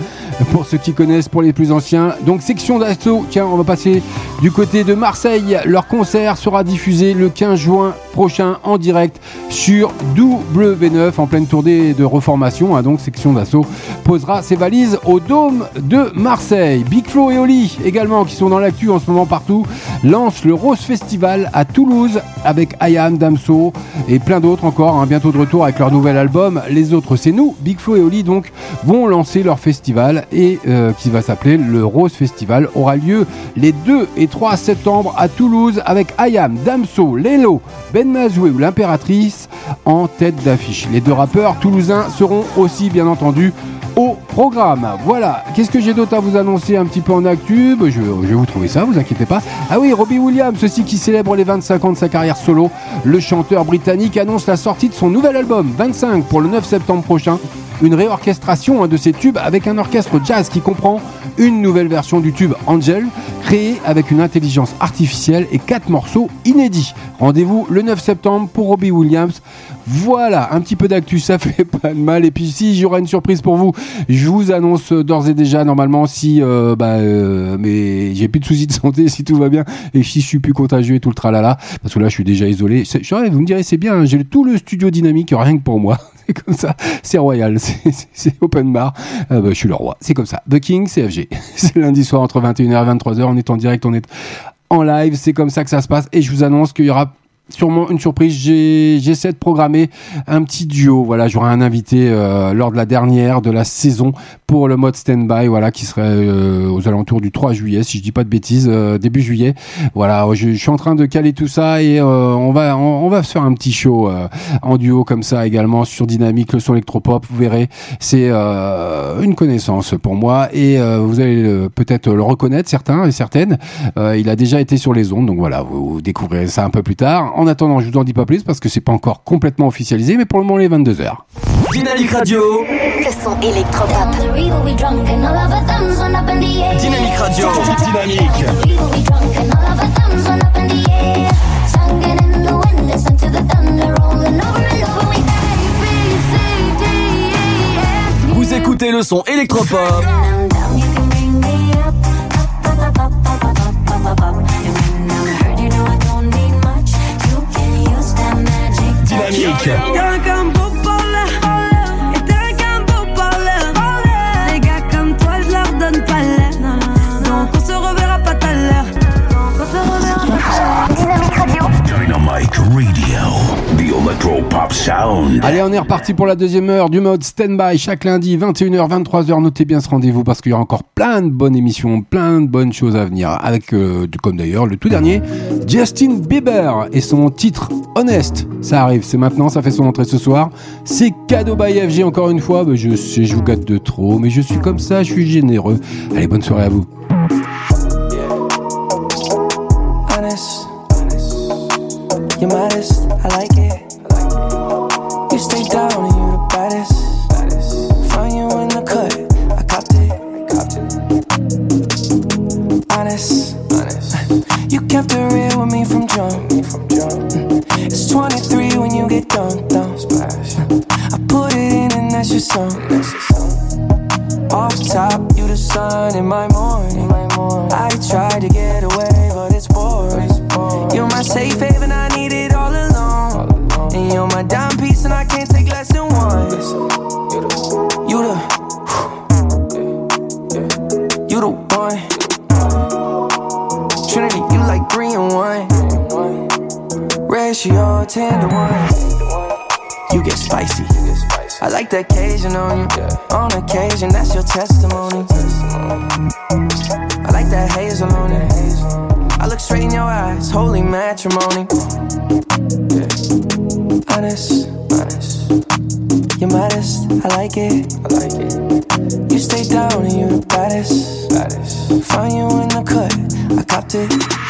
Pour ceux qui connaissent, pour les plus anciens. Donc, section d'assaut. Tiens, on va passer du côté de Marseille. Leur concert sera diffusé le 15 juin prochain en direct sur W9 en pleine tournée de reformation. hein. donc, section d'assaut posera ses valises au Dôme de Marseille. Big Flo et Oli également, qui sont dans l'actu en ce moment partout, lancent le Rose Festival à Toulouse avec Ayam, Damso et plein d'autres encore. hein. bientôt de retour avec leur nouvel album. Les autres, c'est nous. Big Flo et Oli donc vont lancer leur festival et euh, qui va s'appeler le Rose Festival. Aura lieu les 2 et 3 septembre à Toulouse avec Ayam, Damso, Lelo, Ben Mazoué ou l'Impératrice en tête d'affiche. Les deux rappeurs toulousains seront aussi bien entendu au programme. Voilà, qu'est-ce que j'ai d'autre à vous annoncer un petit peu en actu? Ben, je, vais vous trouver ça, vous inquiétez pas. Ah oui, Robbie Williams, ceci qui célèbre les 25 ans de sa carrière solo. Le chanteur britannique annonce la sortie de son nouvel album, 25, pour le 9 septembre prochain. Une réorchestration de ses tubes avec un orchestre jazz qui comprend une nouvelle version du tube Angel, créée avec une intelligence artificielle et quatre morceaux inédits. Rendez-vous le 9 septembre pour Robbie Williams. Voilà, un petit peu d'actu, ça fait pas de mal. Et puis si j'aurai une surprise pour vous, je vous annonce d'ores et déjà normalement si euh, bah, euh, mais j'ai plus de soucis de santé, si tout va bien, et si je suis plus contagieux et tout le tralala, parce que là je suis déjà isolé. Vous me direz c'est bien, hein, j'ai tout le studio dynamique rien que pour moi. C'est comme ça, c'est royal, c'est- open bar. Euh, bah, je suis le roi, c'est comme ça. The King, CFG. C'est lundi soir entre 21h et 23h, on est en direct, on est en live, c'est comme ça que ça se passe. Et je vous annonce qu'il y aura sûrement une surprise. J'essaie de programmer un petit duo. Voilà, j'aurai un invité euh, lors de la dernière de la saison pour le mode stand-by, voilà, qui serait euh, aux alentours du 3 juillet, si je dis pas de bêtises, euh, début juillet. Voilà, je, je suis en train de caler tout ça et euh, on va on, va se faire un petit show euh, en duo comme ça également sur Dynamique, le son électropop. Vous verrez, c'est euh, une connaissance pour moi et vous allez peut-être le reconnaître certains et certaines. Il a déjà été sur les ondes, donc voilà, vous découvrirez ça un peu plus tard. En attendant, je vous en dis pas plus parce que c'est pas encore complètement officialisé, mais pour le moment, les 22 h Dynamique Radio. Le son électropop. Dynamique Radio. Dynamique. Vous écoutez le son électropop. Dynamique. Radio. The Electro Pop Sound. Allez, on est reparti pour la deuxième heure du mode stand-by chaque lundi, 21h, 23h. Notez bien ce rendez-vous parce qu'il y a encore plein de bonnes émissions, plein de bonnes choses à venir. Avec, euh, comme d'ailleurs, le tout dernier, Justin Bieber et son titre Honest. Ça arrive, c'est maintenant, ça fait son entrée ce soir. C'est cadeau by FG encore une fois. Bah, je sais, je vous gâte de trop, mais je suis comme ça, je suis généreux. Allez, bonne soirée à vous. honest. You're modest, I like it. Honest, honest. you kept it real with me from jump. It's 23 when you get done, done. I put it in and that's your song. Off top, you the sun in my morning. I tried to get away, but it's boring. You're my safe haven, I need it all alone. And you're my dime piece, and I can't take less than one. You the, you the one three and one. Ratio ten to one. You get spicy. I like the occasion on you. On occasion, that's your testimony. I like that hazel on you. I look straight in your eyes, holy matrimony. Honest, honest. You're modest, I like it. I like it. You stay down and you the baddest. Find you in the cut, I copped it.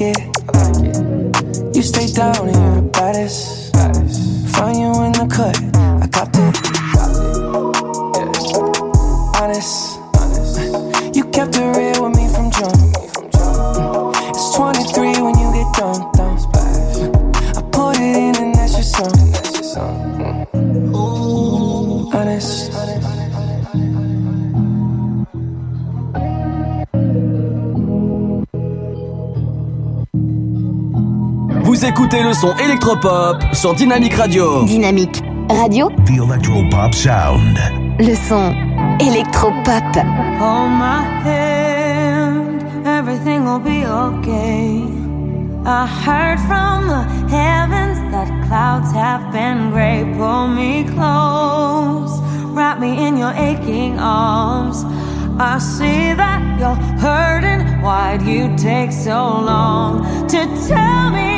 it. son électropop sur Dynamique Radio. Dynamique Radio. The Electropop Sound. Le son électropop. Hold my hand, everything will be okay. I heard from the heavens that clouds have been gray. Pull me close, wrap me in your aching arms. I see that you're hurting. Why'd you take so long to tell me?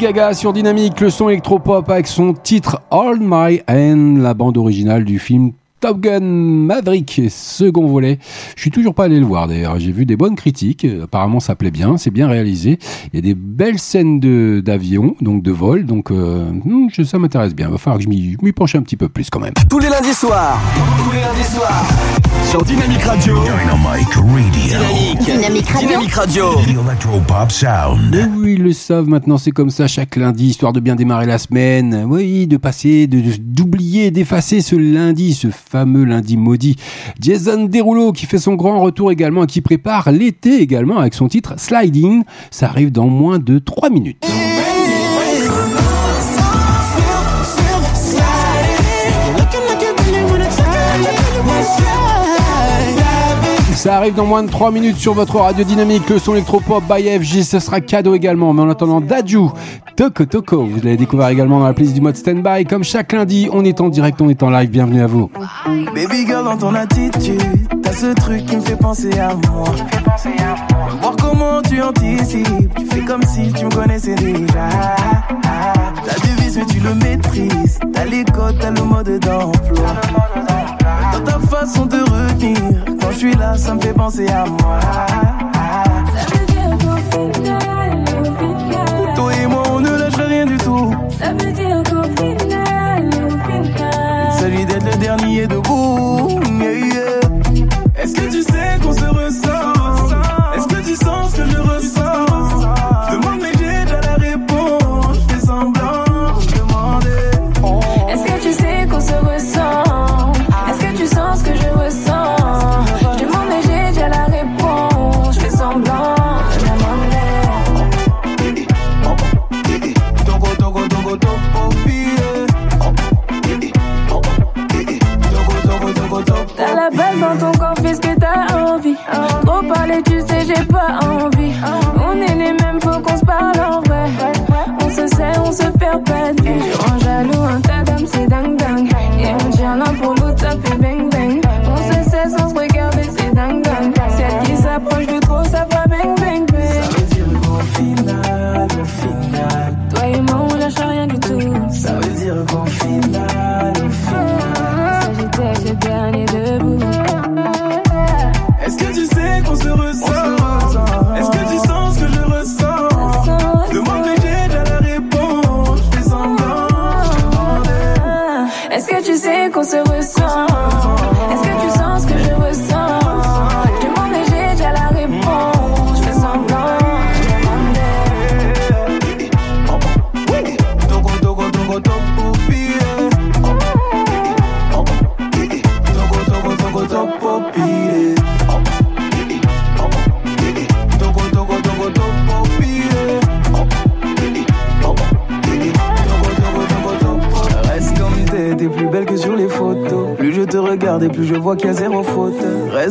Gaga sur Dynamique, le son électropop avec son titre All My Hand, la bande originale du film Top Gun Maverick, second volet. Je suis toujours pas allé le voir d'ailleurs. J'ai vu des bonnes critiques. Apparemment, ça plaît bien. C'est bien réalisé. Il y a des belles scènes de d'avion, donc de vol. Donc, euh, hmm, ça m'intéresse bien. Il va falloir que je m'y penche un petit peu plus quand même. Tous les lundis soirs. Tous les lundis soirs. Sur Dynamique Radio. Dynamic Radio. Dynamique Radio. Dynamique Radio. The Electropop Sound. Mais oui, ils le savent maintenant, c'est comme ça chaque lundi, histoire de bien démarrer la semaine. Oui, de passer, de de- d'oublier, d'effacer ce lundi, ce fameux lundi maudit. Jason Derulo qui fait son grand retour également qui prépare l'été également avec son titre Sliding. Ça arrive dans moins de 3 minutes. Ça arrive dans moins de 3 minutes sur votre radio dynamique. Le son électropop by FG, ce sera cadeau également. Mais en attendant, Daju, Toko Toko, vous l'avez découvert également dans la playlist du mode standby. Comme chaque lundi, on est en direct, on est en live. Bienvenue à vous. Baby girl dans ton attitude T'as ce truc qui me fait penser à moi Voir comment tu anticipes Tu fais comme si tu me connaissais déjà T'as des vices mais tu le maîtrises T'as les codes, t'as le mode d'emploi Ta façon de retenir. Quand je suis là ça me fait penser à moi. Toi et moi on ne lâche rien du tout. Ça veut dire qu'au final, au final. S'agit d'être le dernier debout. Est-ce que tu sais qu'on se ressent? Est-ce que tu sens ce que je ressens? Trop parler, tu sais, j'ai pas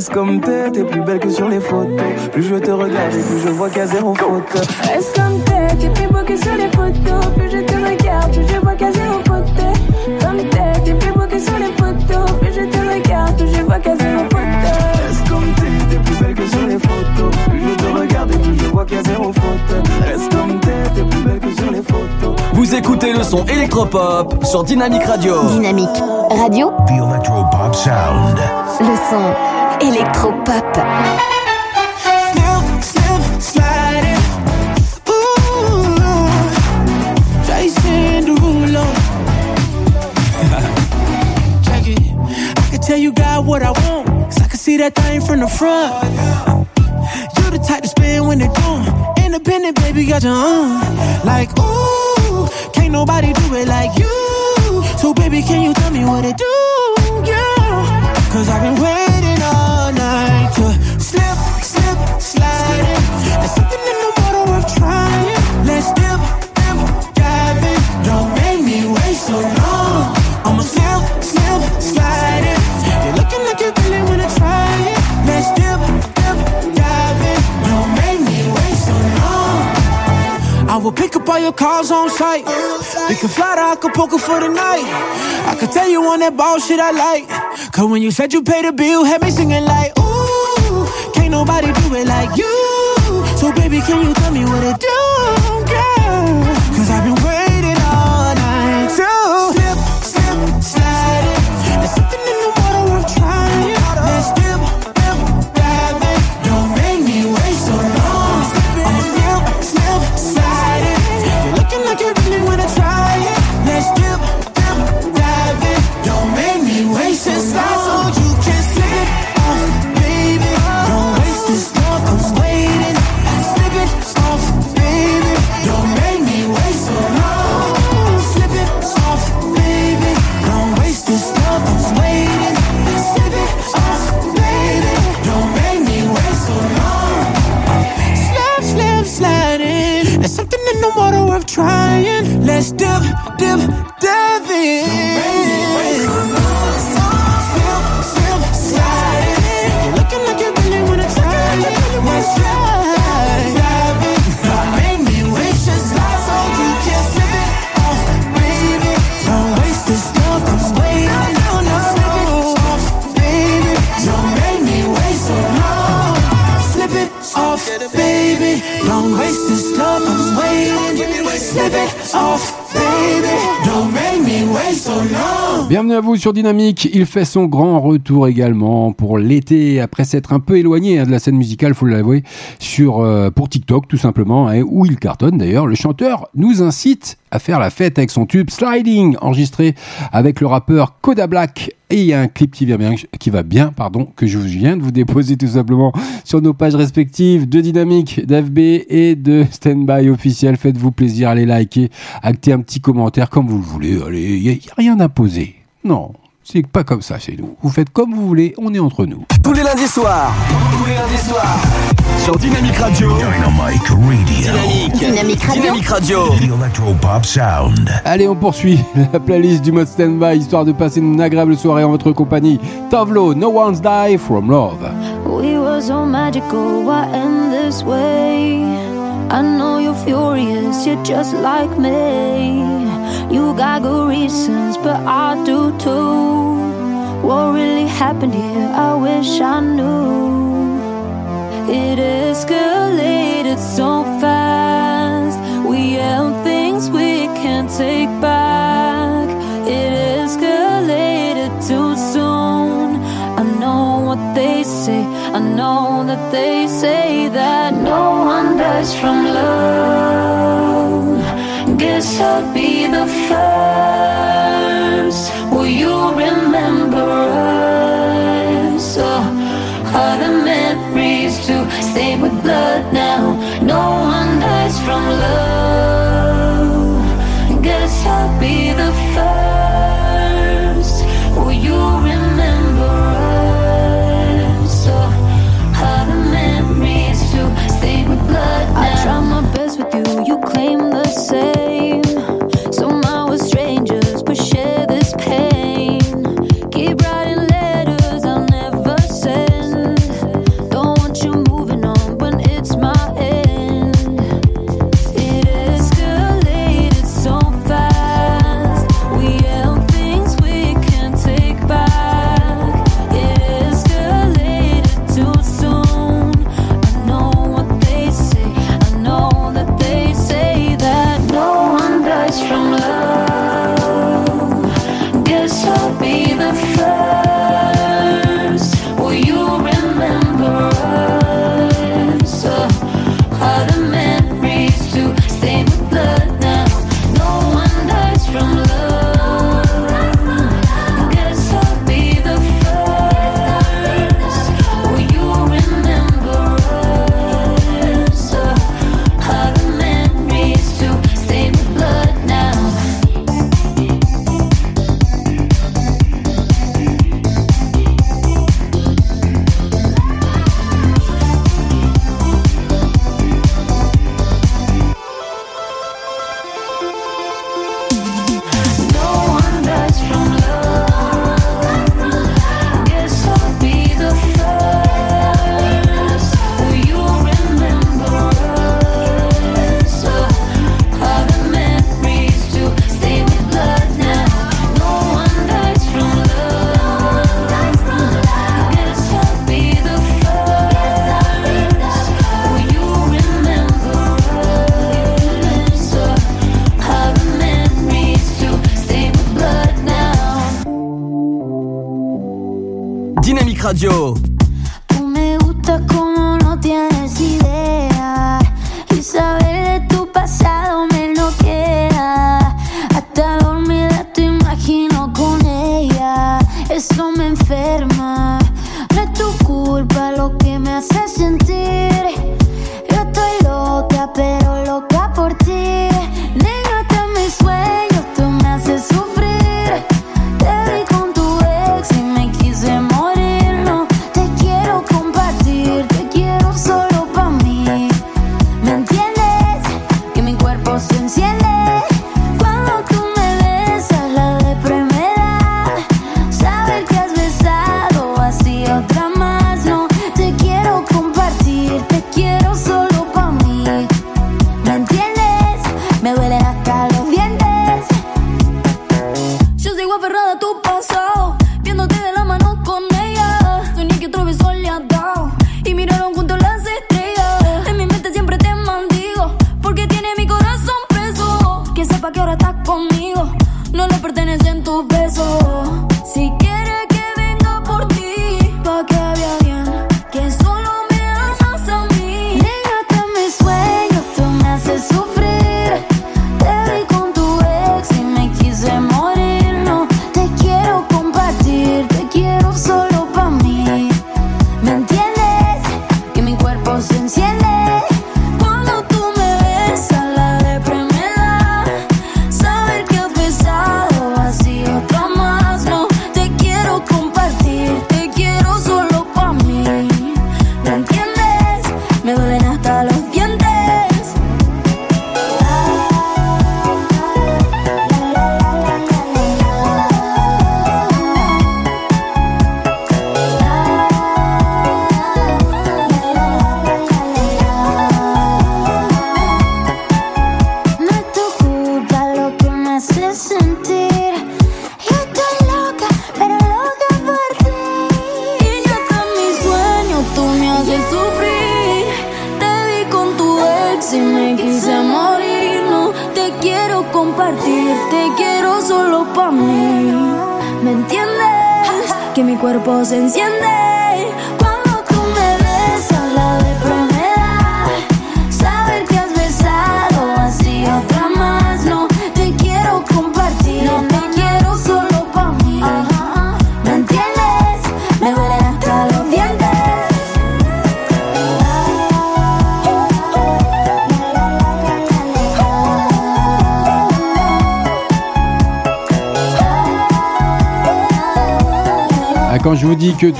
Reste comme t'es, t'es plus belle que sur les photos. Plus je te regarde et plus je vois a zéro faute. Reste comme t'es, t'es plus beau que sur les photos. Plus je te regarde, plus je vois qu'à zéro faute. Comme t'es, t'es plus beau que sur les photos. Plus je te regarde, plus je vois qu'à zéro faute. Reste comme t'es, t'es plus belle que sur les photos. Plus je te regarde et plus je vois a zéro faute. Reste comme t'es, t'es plus belle que sur les photos. Vous écoutez le son électropop sur Dynamique Radio. Dynamique Radio, The Electropop Sound. le son électropop. It. Tell you got what I want. Cause I can see that thing from the front. You the type to spin when they're gone. Independent, baby, got your own. Like, ooh, can't nobody do it like you. So, baby, can you tell me what it do? Yeah. Cause I've been waiting your cars on site. We can fly to Acapulco for the night. I could tell you on that ball shit I like. Cause when you said you paid the bill, had me singing like, ooh, can't nobody do it like you. So baby, can you tell me what it do? À vous sur Dynamique. Il fait son grand retour également pour l'été, après s'être un peu éloigné hein, de la scène musicale, faut l'avouer, sur euh, pour TikTok tout simplement, hein, où il cartonne d'ailleurs. Le chanteur nous incite à faire la fête avec son tube Sliding, enregistré avec le rappeur Koda Black. Et il y a un clip qui va bien, qui va bien, pardon, que je viens de vous déposer tout simplement sur nos pages respectives de Dynamique, d'FB et de Standby officiel. Faites-vous plaisir, allez liker, actez un petit commentaire comme vous le voulez. Allez, il n'y a, rien à poser. Non, c'est pas comme ça chez nous. Vous faites comme vous voulez, on est entre nous. Tous les lundis soirs. Tous les lundis soirs. Sur Dynamique Radio. Dynamic Radio. Dynamique. Dynamique Radio. Dynamique Radio. The Electropop Sound. Allez, on poursuit la playlist du mode standby, histoire de passer une agréable soirée en votre compagnie. Tovlo, No One's Die From Love. We were so magical, why end this way? I know you're furious, you're just like me. You got good reasons, but I do too. What really happened here? I wish I knew. It escalated so fast. We held things we can't take back. It escalated too soon. I know what they say. I know that they say that no one dies from love. I'll be the first. Will you remember us? Oh, are the memories to stay with blood now? No one dies from love. Radio.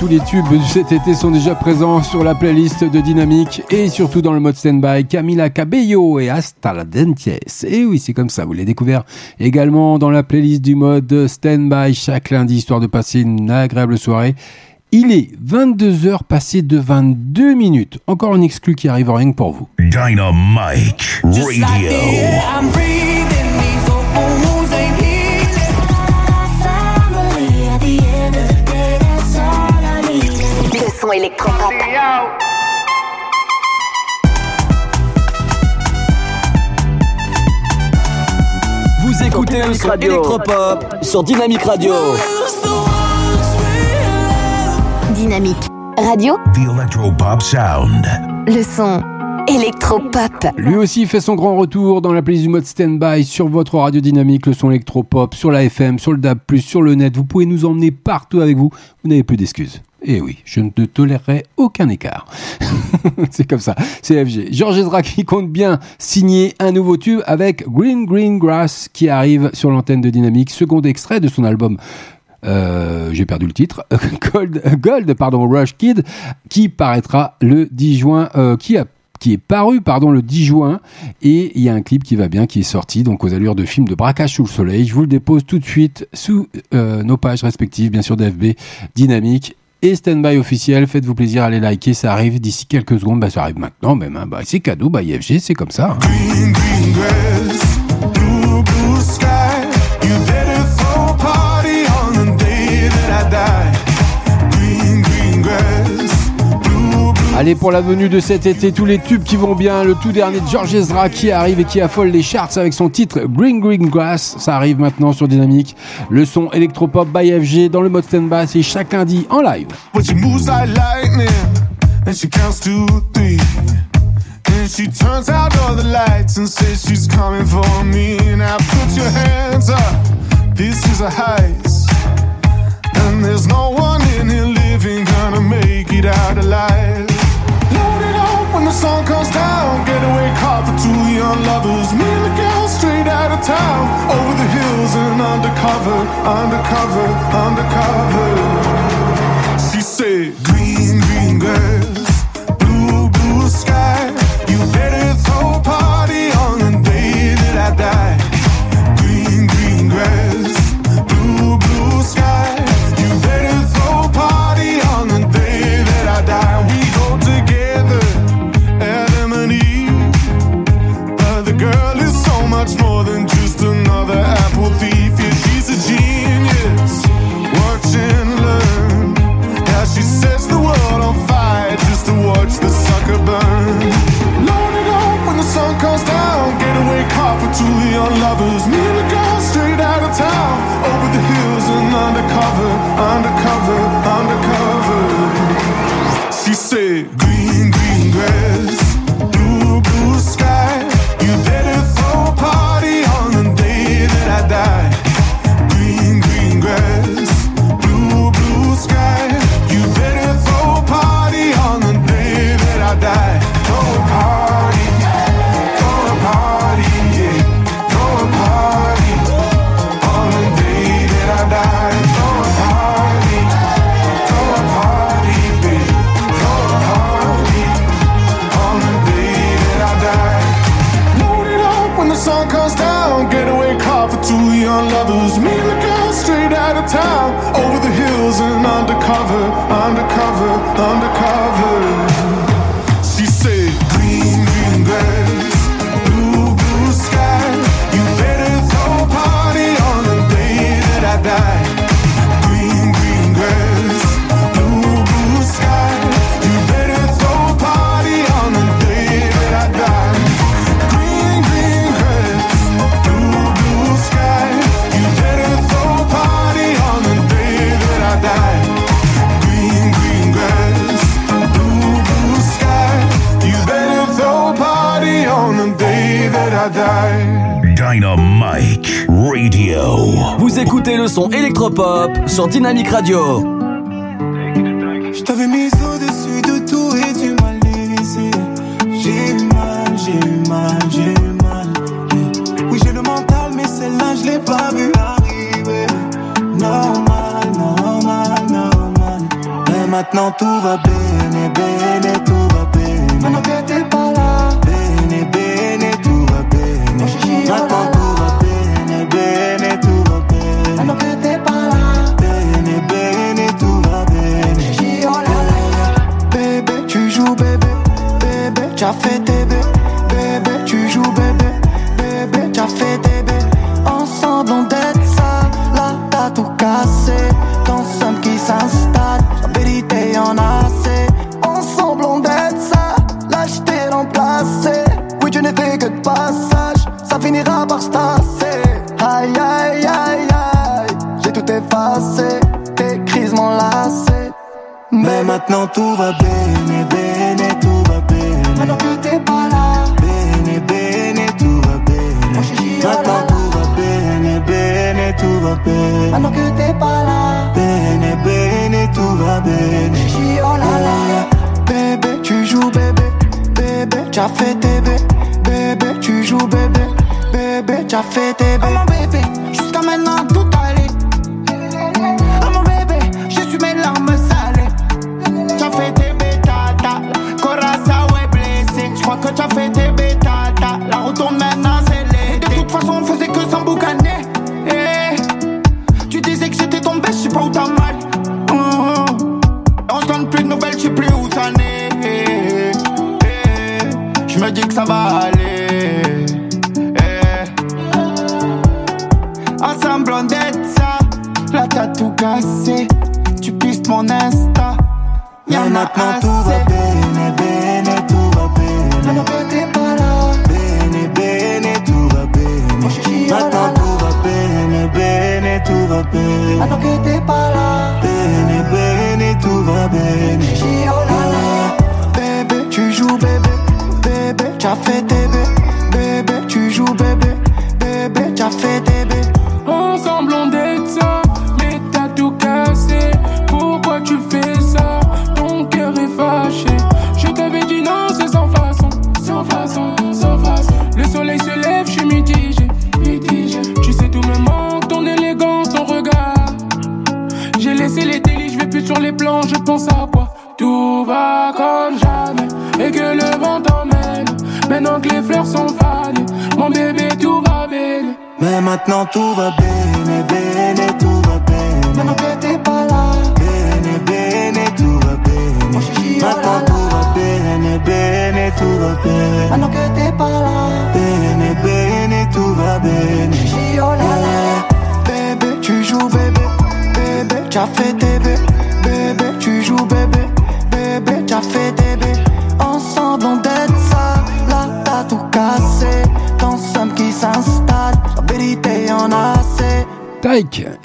Tous les tubes de cet été sont déjà présents sur la playlist de Dynamique et surtout dans le mode stand-by, Camila Cabello et Hasta la Dentes. Et oui, c'est comme ça, vous l'avez découvert également dans la playlist du mode stand-by chaque lundi, histoire de passer une agréable soirée. Il est 22h passé de 22 minutes. Encore un exclu qui arrive rien que pour vous. Dynamite Radio. Son électropop. Vous écoutez le son électropop sur Dynamique Radio. Dynamique Radio. The Electropop Sound. Le son électropop. Lui aussi fait son grand retour dans la playlist du mode stand-by sur votre radio dynamique, le son électropop, sur la FM, sur le DAB+, sur le net. Vous pouvez nous emmener partout avec vous. Vous n'avez plus d'excuses. Et oui, je ne tolérerai aucun écart. c'est comme ça, c'est FG. Georges Ezra qui compte bien signer un nouveau tube avec Green Green Grass qui arrive sur l'antenne de Dynamique. Second extrait de son album euh, j'ai perdu le titre, Gold, Gold, pardon, Rush Kid, qui paraîtra le 10 juin, euh, qui est paru pardon le 10 juin et il y a un clip qui va bien qui est sorti donc aux allures de film de braquage sous le soleil je vous le dépose tout de suite sous euh, nos pages respectives bien sûr d'FB Dynamique et Standby officiel faites-vous plaisir allez liker ça arrive d'ici quelques secondes bah ça arrive maintenant même hein. bah, c'est cadeau bah IFG c'est comme ça hein. Allez pour la venue de cet été, tous les tubes qui vont bien, le tout dernier de George Ezra qui arrive et qui affole les charts avec son titre Green Green Grass, ça arrive maintenant sur Dynamique. Le son électropop by FG dans le mode stand-by, c'est chaque lundi en live. She turns out all the lights and says she's coming for me. Now put your hands up, this is a heist. when the sun comes down. Getaway car for two young lovers. Me and the girl straight out of town. Over the hills and undercover, undercover, undercover. She said, Green to your lovers. Me and the girl straight out of town, over the hills and undercover, undercover, undercover. She said, Green, green grass, blue, blue sky. cover under le son électropop sur Dynamic Radio.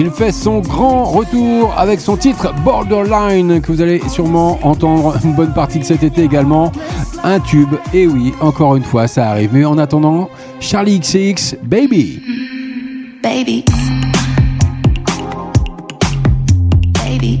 Il fait son grand retour avec son titre Borderline que vous allez sûrement entendre une bonne partie de cet été également. Un tube, et oui, encore une fois, ça arrive. Mais en attendant, Charlie XX, Baby. Baby. Baby.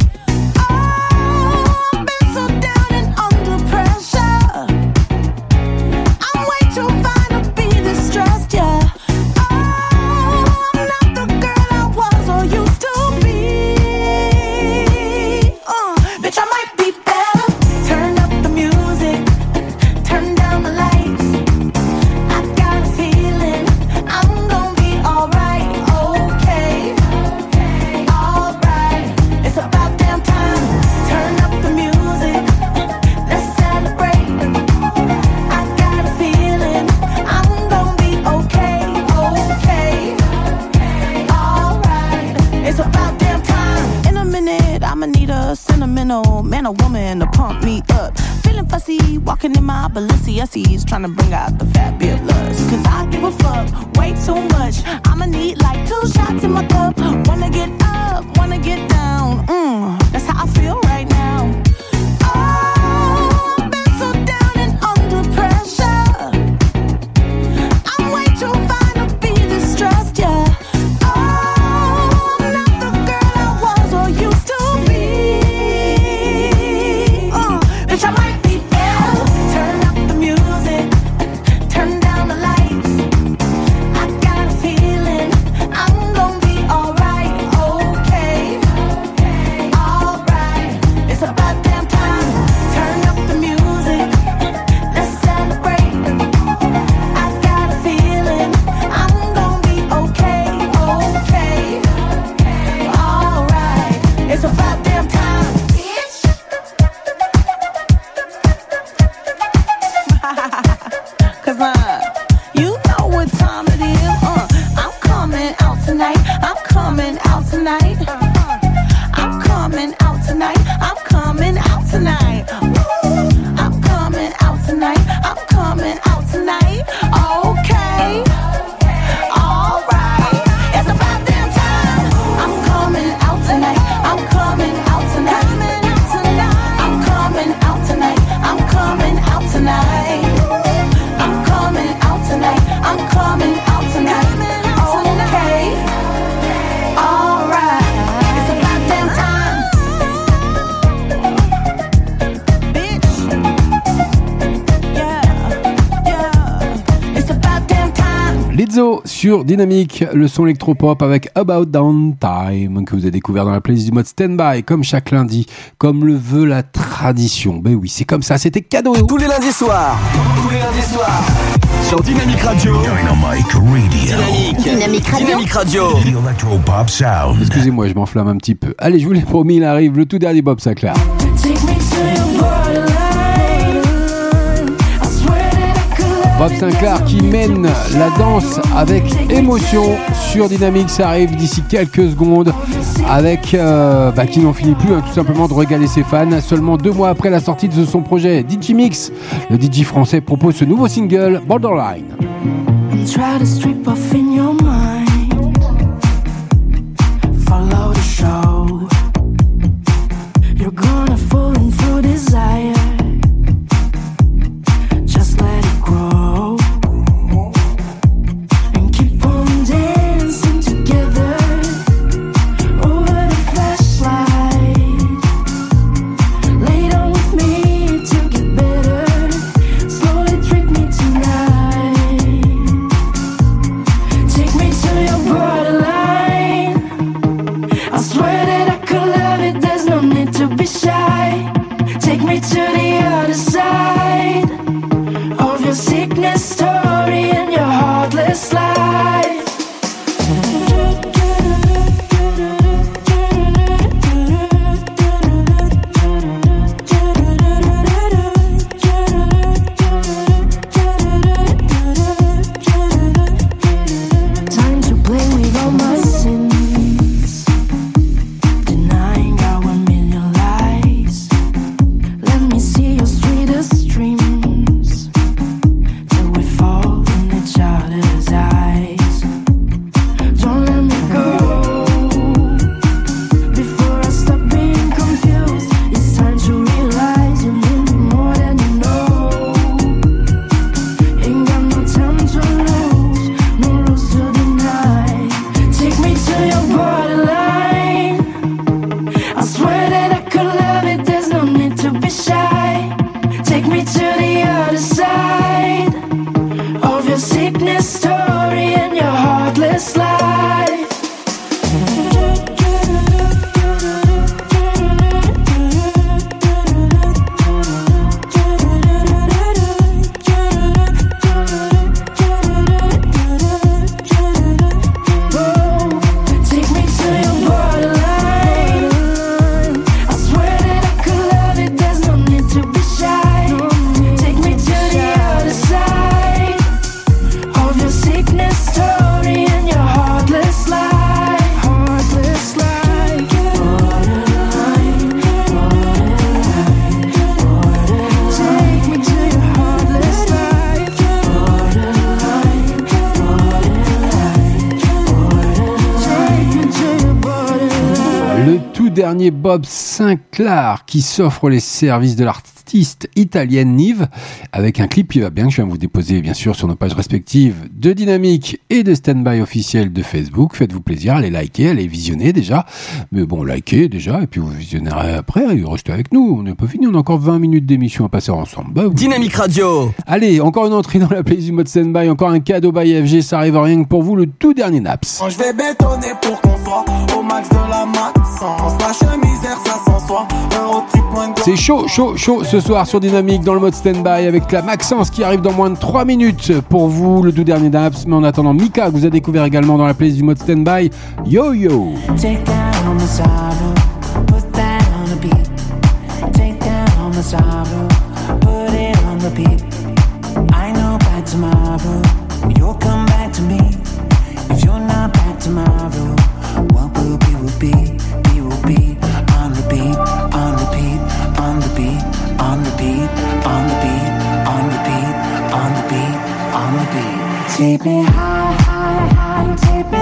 sur Dynamique, le son électropop avec About Downtime que vous avez découvert dans la playlist du mode Standby, comme chaque lundi, comme le veut la tradition. Ben oui, c'est comme ça, c'était cadeau. Tous les lundis soirs, tous les lundis soirs, sur Dynamique Radio. Dynamique Radio. Dynamique, Dynamique Radio. Radio. Excusez-moi, je m'enflamme un petit peu. Allez, je vous l'ai promis, il arrive le tout dernier Bob Sinclair. Bob Sinclair qui mène la danse avec émotion sur Dynamics arrive d'ici quelques secondes avec euh, bah, qui n'en finit plus hein, tout simplement de régaler ses fans. Seulement deux mois après la sortie de son projet DJ Mix, le DJ français propose ce nouveau single Borderline. Bob Sinclair qui s'offre les services de l'artiste italienne Nive avec un clip qui va bien que je viens vous déposer bien sûr sur nos pages respectives de Dynamique et de Standby officiel de Facebook. Faites-vous plaisir, allez liker, allez visionner déjà. Mais bon, likez déjà et puis vous visionnerez après et restez avec nous. On n'est pas fini, on a encore 20 minutes d'émission à passer ensemble. Bah, vous- Dynamique Radio. Allez, encore une entrée dans la playlist du mode Standby, encore un cadeau by FG, ça arrive rien que pour vous, le tout dernier Naps. Quand je vais bétonner pour qu'on soit au max de la maxence. La chemise air, ça s'en soit. C'est chaud, chaud, chaud ce soir sur Dynamique dans le mode standby avec la Maxence qui arrive dans moins de 3 minutes pour vous, le tout dernier Naps. Mais en attendant, Mika que vous a découvert également dans la playlist du mode standby. Yo yo! Take down the sorrow, put that on a beat. Take down the sorrow, put it on repeat. I beat, on the beat, on the beat, on the beat, on the beat. Take me high, high, high, take me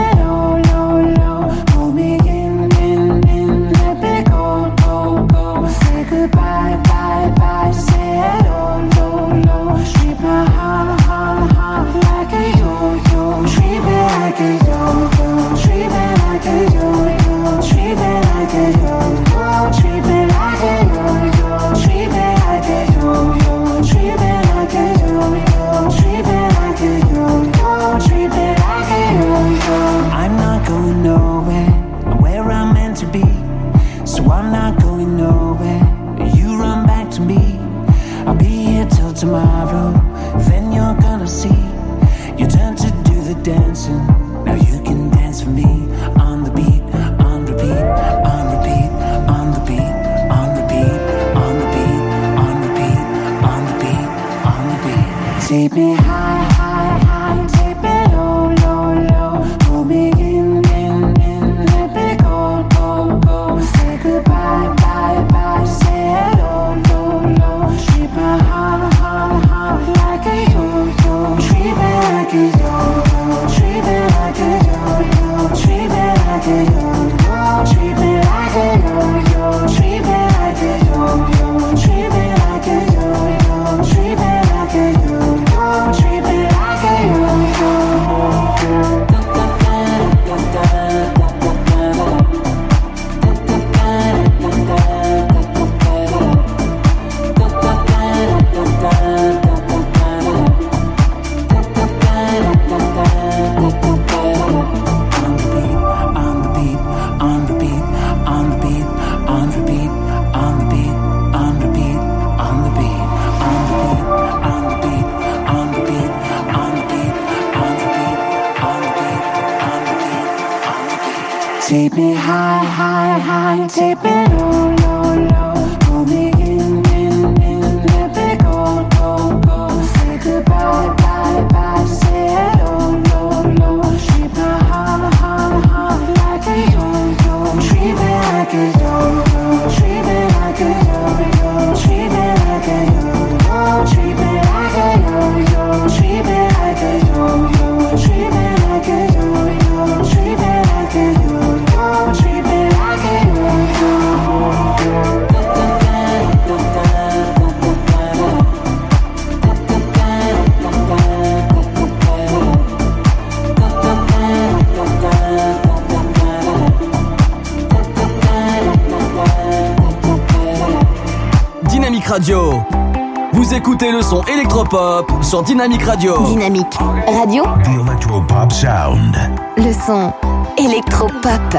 son électropop sur Dynamique Radio. Dynamique Radio. The Electropop Sound. Le son électropop.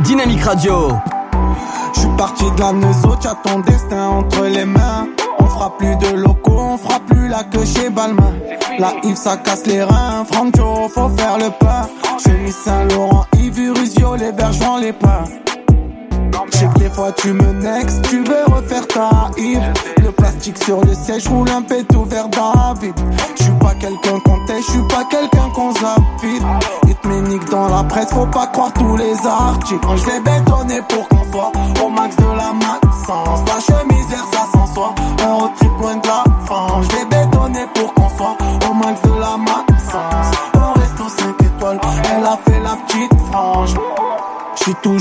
Dynamique Radio. Je suis parti de la Neuso, t'as ton destin entre les mains. On fera plus de locaux, on fera plus la queue chez Balmain. La Yves ça casse les reins, Franco faut faire le pas. Chemise Saint-Laurent, Yves Rusio, les vergers les pas. Je sais que des fois tu me next, tu veux refaire ta Yves. Sur le siège, roule un pétou vers David. Je suis pas quelqu'un qu'on je suis pas quelqu'un qu'on te méniquent dans la presse, faut pas croire tous les articles. Quand je vais bétonner pour qu'on soit au max de la maxence. La chemise vers ça sans soi, un road trip loin de la France.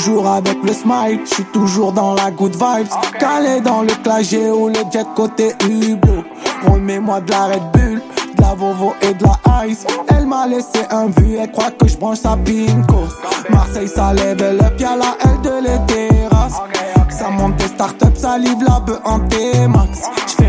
Toujours avec le smile, je suis toujours dans la good vibes. Calé dans le clagé ou le jet côté hublot. Remets-moi de la Red Bull, de la Vovo et de la Ice. Elle m'a laissé un vu, elle croit que je branche sa pinko. Marseille, ça lève le pied à la L de les terrasses. Ça monte des startups, ça livre la bœuf en T-Max.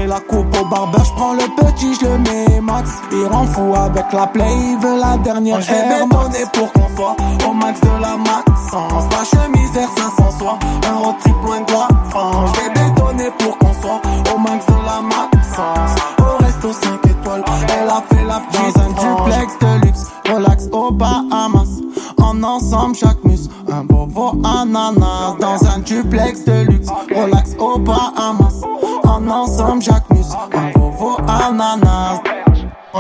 La coupe au barbeur, j'prends le petit, j'le mets max. Il rend fou avec la play, il veut la dernière Je vais pour qu'on soit au max de la maxence. La chemise R500 soit un road trip loin de la France. Je vais bétonner pour qu'on soit au max de la maxence. Au resto 5 étoiles, elle a fait la Dans un duplex de luxe, relax au Bahamas. En ensemble, chaque mus, un bobo ananas. Dans un duplex de luxe, relax au Bahamas. En ensemble, mus, un bobo ananas.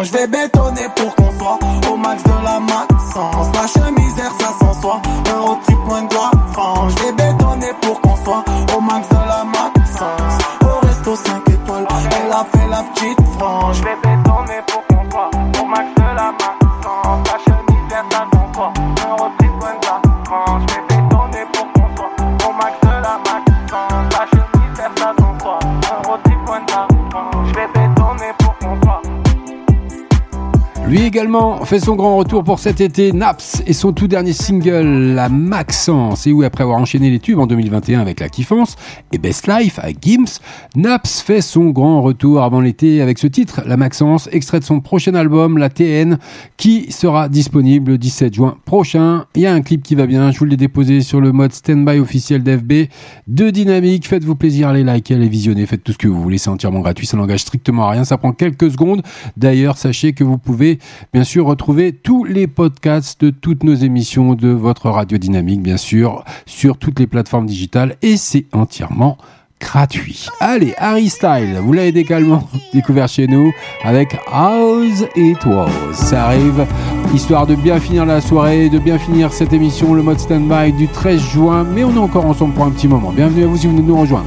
Je vais bétonner pour qu'on soit au max de la maxence. La chemise R500 fait son grand retour pour cet été, Naps et son tout dernier single, La Maxence. Et oui, après avoir enchaîné les tubes en 2021 avec La Kiffance et Best Life à Gims, Naps fait son grand retour avant l'été avec ce titre, La Maxence, extrait de son prochain album, La TN, qui sera disponible le 17 juin prochain. Il y a un clip qui va bien, je vous l'ai déposé sur le mode standby officiel d'FB de Dynamique. Faites-vous plaisir, allez liker, allez visionner, faites tout ce que vous voulez, c'est entièrement gratuit, ça n'engage strictement à rien, ça prend quelques secondes. D'ailleurs, sachez que vous pouvez bien sûr retrouver tous les podcasts de toutes nos émissions de votre radio dynamique, bien sûr, sur toutes les plateformes digitales et c'est entièrement gratuit. Allez, Harry Style, vous l'avez également découvert chez nous avec How's It Was. Ça arrive, histoire de bien finir la soirée, de bien finir cette émission, le mode standby du 13 juin, mais on est encore ensemble pour un petit moment. Bienvenue à vous si vous venez nous rejoindre.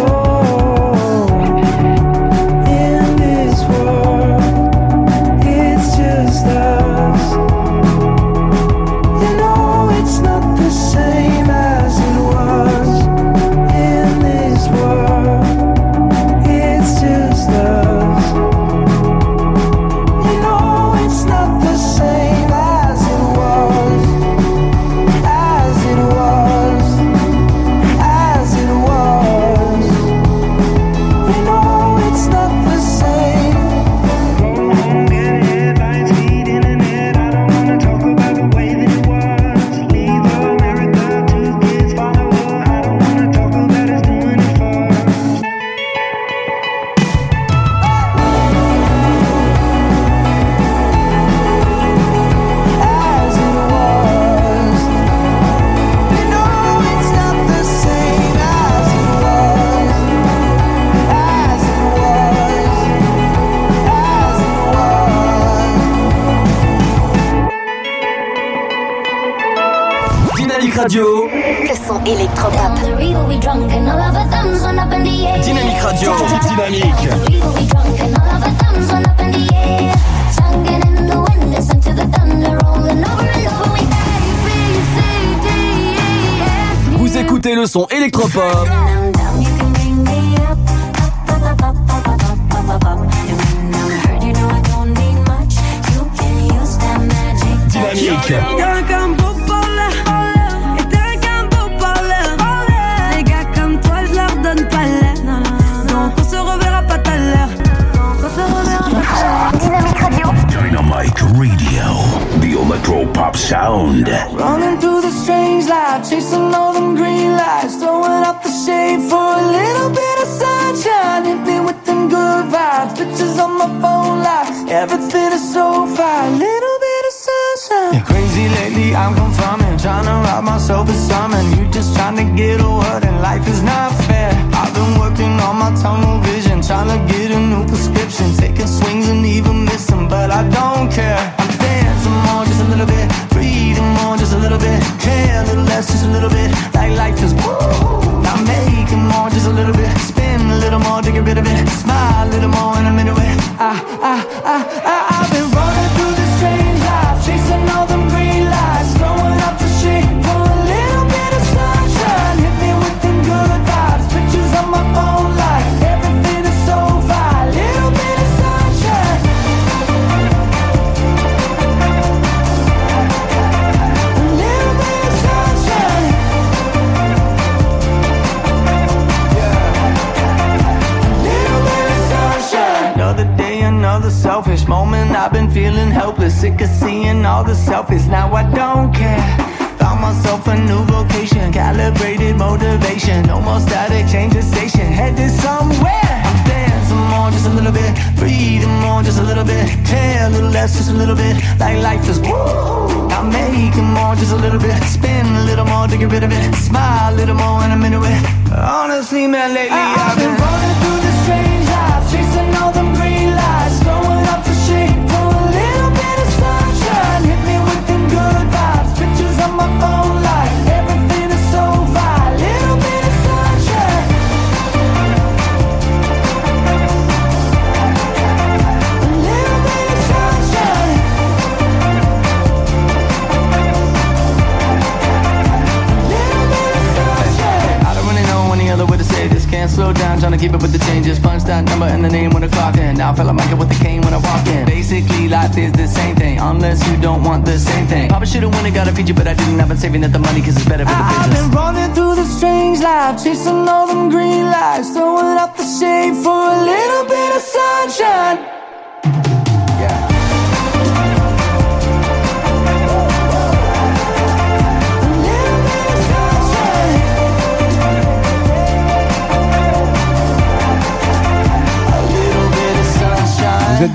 Son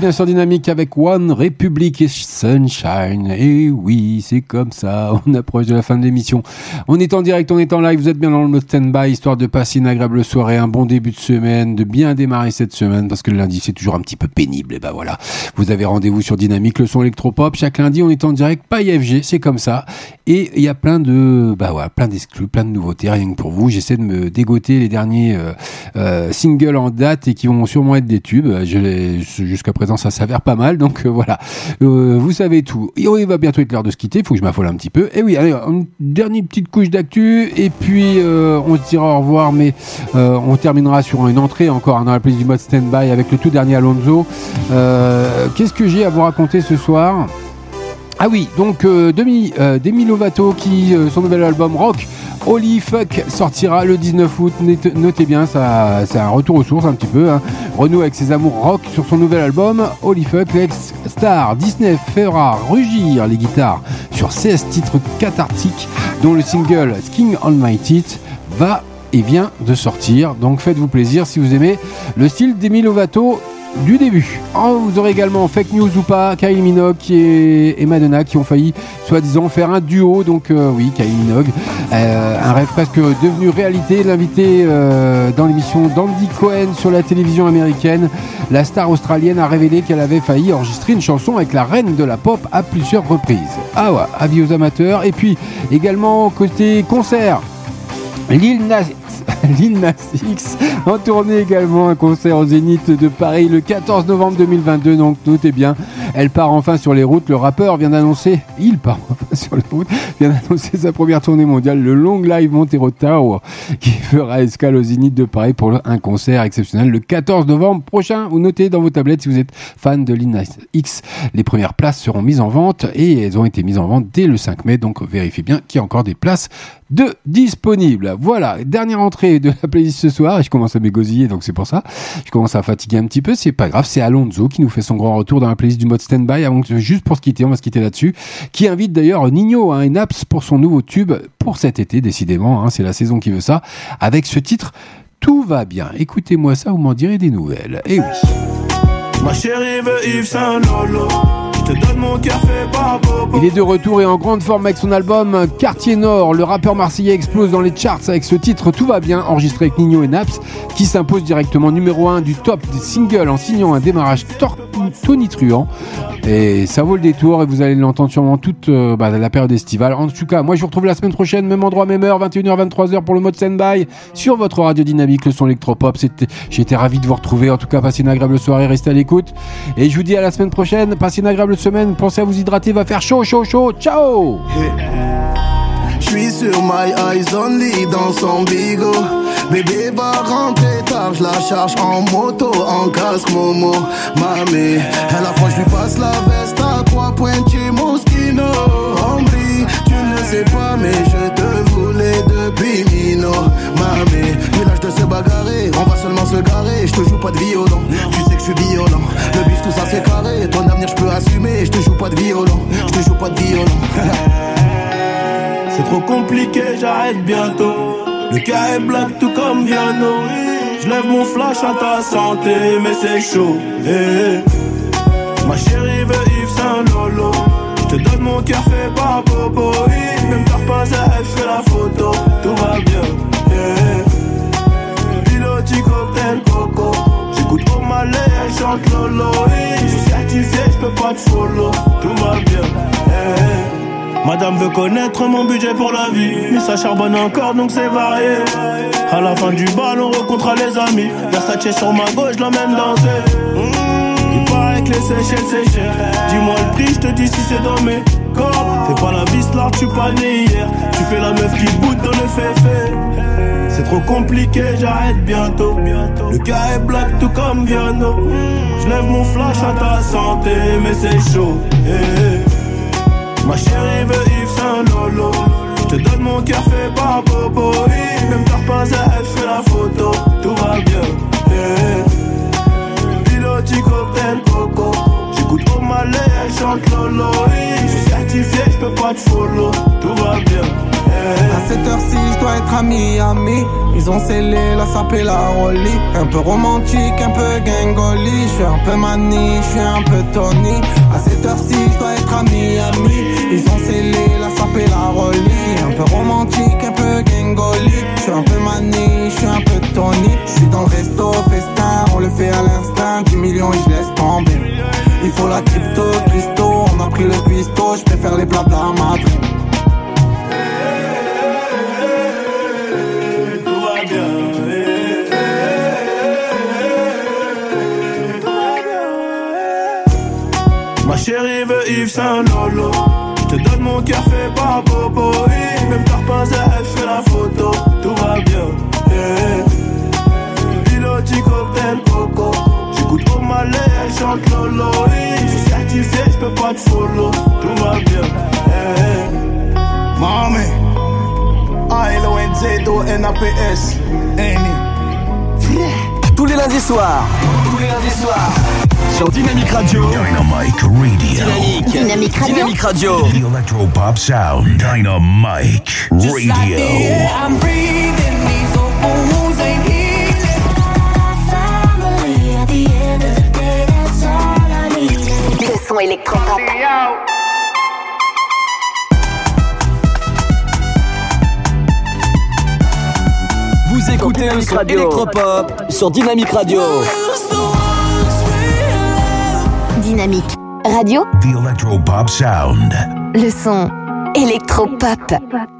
bien sur Dynamique avec One Republic et Sunshine. Et oui, c'est comme ça. On approche de la fin de l'émission. On est en direct, on est en live. Vous êtes bien dans le mode stand-by, histoire de passer une agréable soirée, un bon début de semaine, de bien démarrer cette semaine, parce que le lundi, c'est toujours un petit peu pénible. Et ben voilà. Vous avez rendez-vous sur Dynamique, le son électropop. Chaque lundi, on est en direct, pas IFG, c'est comme ça. Et il y a plein de, bah voilà, plein d'exclus, plein de nouveautés, rien que pour vous. J'essaie de me dégoter les derniers euh, euh, singles en date et qui vont sûrement être des tubes. Jusqu'à présent, ça s'avère pas mal. Donc euh, voilà, Euh, vous savez tout. Il va bientôt être l'heure de se quitter. Il faut que je m'affole un petit peu. Et oui, allez, une dernière petite couche d'actu. Et puis, euh, on se dira au revoir. Mais on terminera sur une entrée encore dans la playlist du mode stand-by avec le tout dernier Alonso. Qu'est-ce que j'ai à vous raconter ce soir? Ah oui, donc euh, Demi, euh, Demi Lovato qui euh, son nouvel album Rock Holy Fuck sortira le 19 août. Notez- bien, ça, c'est un retour aux sources un petit peu. Hein. Avec ses amours rock sur son nouvel album Holy Fuck. L'ex-star Disney fera rugir les guitares sur 16 titres cathartiques, dont le single Sking on My Teeth va et vient de sortir. Donc faites-vous plaisir si vous aimez le style Demi Lovato du début. Oh, vous aurez également Fake News ou pas, Kylie Minogue et Madonna qui ont failli soi-disant faire un duo. Donc euh, oui, Kylie Minogue, euh, un rêve presque devenu réalité. L'invité euh, dans l'émission d'Andy Cohen sur la télévision américaine, la star australienne a révélé qu'elle avait failli enregistrer une chanson avec la reine de la pop à plusieurs reprises. Ah ouais, avis aux amateurs. Et puis également côté concert, Lil Nas Lil Nas X en tournée également un concert au Zénith de Paris le 14 novembre 2022. Donc notez bien, elle part enfin sur les routes. Le rappeur vient d'annoncer, il part enfin sur les routes, vient d'annoncer sa première tournée mondiale, le Long Live Montero Tower, qui fera escale au Zénith de Paris pour un concert exceptionnel le 14 novembre prochain. Vous notez dans vos tablettes si vous êtes fan de Lil Nas X. Les premières places seront mises en vente et elles ont été mises en vente dès le 5 mai. Donc vérifiez bien qu'il y a encore des places de disponibles. Voilà, dernière entrée de la playlist ce soir. Et je commence à m'égosiller, donc c'est pour ça. Je commence à fatiguer un petit peu. C'est pas grave. C'est Alonso qui nous fait son grand retour dans la playlist du mode standby. Avant que- Juste pour se quitter, on va se quitter là-dessus. Qui invite d'ailleurs Nino hein, et Naps pour son nouveau tube pour cet été, décidément. hein, c'est la saison qui veut ça. Avec ce titre. Tout va bien. Écoutez-moi ça, vous m'en direz des nouvelles. Et oui. Ma chérie veut Yves Saint Lolo. Il est de retour et en grande forme avec son album Quartier Nord. Le rappeur marseillais explose dans les charts avec ce titre Tout va bien, enregistré avec Nino et Naps, qui s'impose directement numéro 1 du top des singles en signant un démarrage tonitruant. Et ça vaut le détour et vous allez l'entendre sûrement toute euh, bah, la période estivale. En tout cas, moi je vous retrouve la semaine prochaine, même endroit, même heure, 21h, 23h pour le mode standby sur votre radio dynamique, le son électropop. Été ravi de vous retrouver. En tout cas, passez une agréable soirée, restez à l'écoute. Et je vous dis à la semaine prochaine. Passez une agréable semaine. Pensez à vous hydrater, va faire chaud, chaud, chaud. Ciao! Je suis sur my eyes only dans son bigot. Bébé va rentrer tard, je la charge en moto, en casque Momo. Mamie, elle a froid, je lui passe la veste à trois points chez Moschino. Hombre, tu ne sais pas, mais je te voulais depuis Mino. Mamie, mais l'âge de se bagarrer, on va seulement Je te joue pas de violon, tu sais que je suis violent. Le bif, tout ça c'est carré, ton avenir je peux assumer. Je te joue pas de violon, je te joue pas de violon. C'est trop compliqué, j'arrête bientôt. Le cas est black tout comme Viano. Je lève mon flash à ta santé, mais c'est chaud. eh. Ma chérie veut Yves Saint Lolo. Je te donne mon café par bobo. oui. Même t'as pas elle fait la photo. Tout va bien. Coco. J'écoute au malais, chante Lolo. Je suis certifié, je peux pas te follow. Tout va bien. eh. Madame veut connaître mon budget pour la vie Mais ça charbonne encore donc c'est varié À la fin du bal on rencontrera les amis Versace sur ma gauche l'emmène danser Mmh, que les Seychelles c'est Dis-moi le prix je te dis si c'est dans mes corps Fais pas la vis là tu pas né hier Tu fais la meuf qui boude dans le féfé C'est trop compliqué j'arrête bientôt Le cas est black tout comme Viano Je lève mon flash à ta santé mais c'est chaud eh. Ma chérie veut Yves Saint Lolo. Je te donne mon café par bobo. Même t'as pas fait la photo. Tout va bien. eh. Piloti cocktail coco. J'écoute au malais, chante Lolo. Je suis certifié, je pas te follow. Tout va bien. À cette heure-ci, je dois être à Miami. Ils ont scellé la sape et la rollie. Un peu romantique, un peu gangoli. Je suis un peu mani, je suis un peu Tony. À cette heure-ci, je dois être à Miami. Ils ont scellé la sape et la rollie. Un peu romantique, un peu gangoli. Je suis un peu mani, je suis un peu Tony. Je suis dans le resto, festin, on le fait à l'instinct. 10 millions et je tomber. Il faut la crypto, Christo, on a pris le cuistot. Je préfère les plats la Madrid. Yves Saint Lolo. Je te donne mon café par bobo. Même t'as pas elle fait la photo. Tout va bien. eh. Piloti cocktail coco. J'écoute au malais, elle chante Lolo. Je suis certifié, je peux pas te follow. Tout va bien. eh. Mami, A-L-O-N-Z-O-N-A-P-S, Annie. Tous les lundis soirs. Tous les lundis soirs. Sur Dynamic Radio. Dynamic Radio. Dynamique. Dynamique Radio. Dynamic Radio. The Electropop Sound. Dynamic Radio. I'm breathing, these open wounds ain't healing. Le son électropop. Vous écoutez le son électropop sur Dynamic Radio. Dynamique Radio. The Electropop Sound. Le son électropop.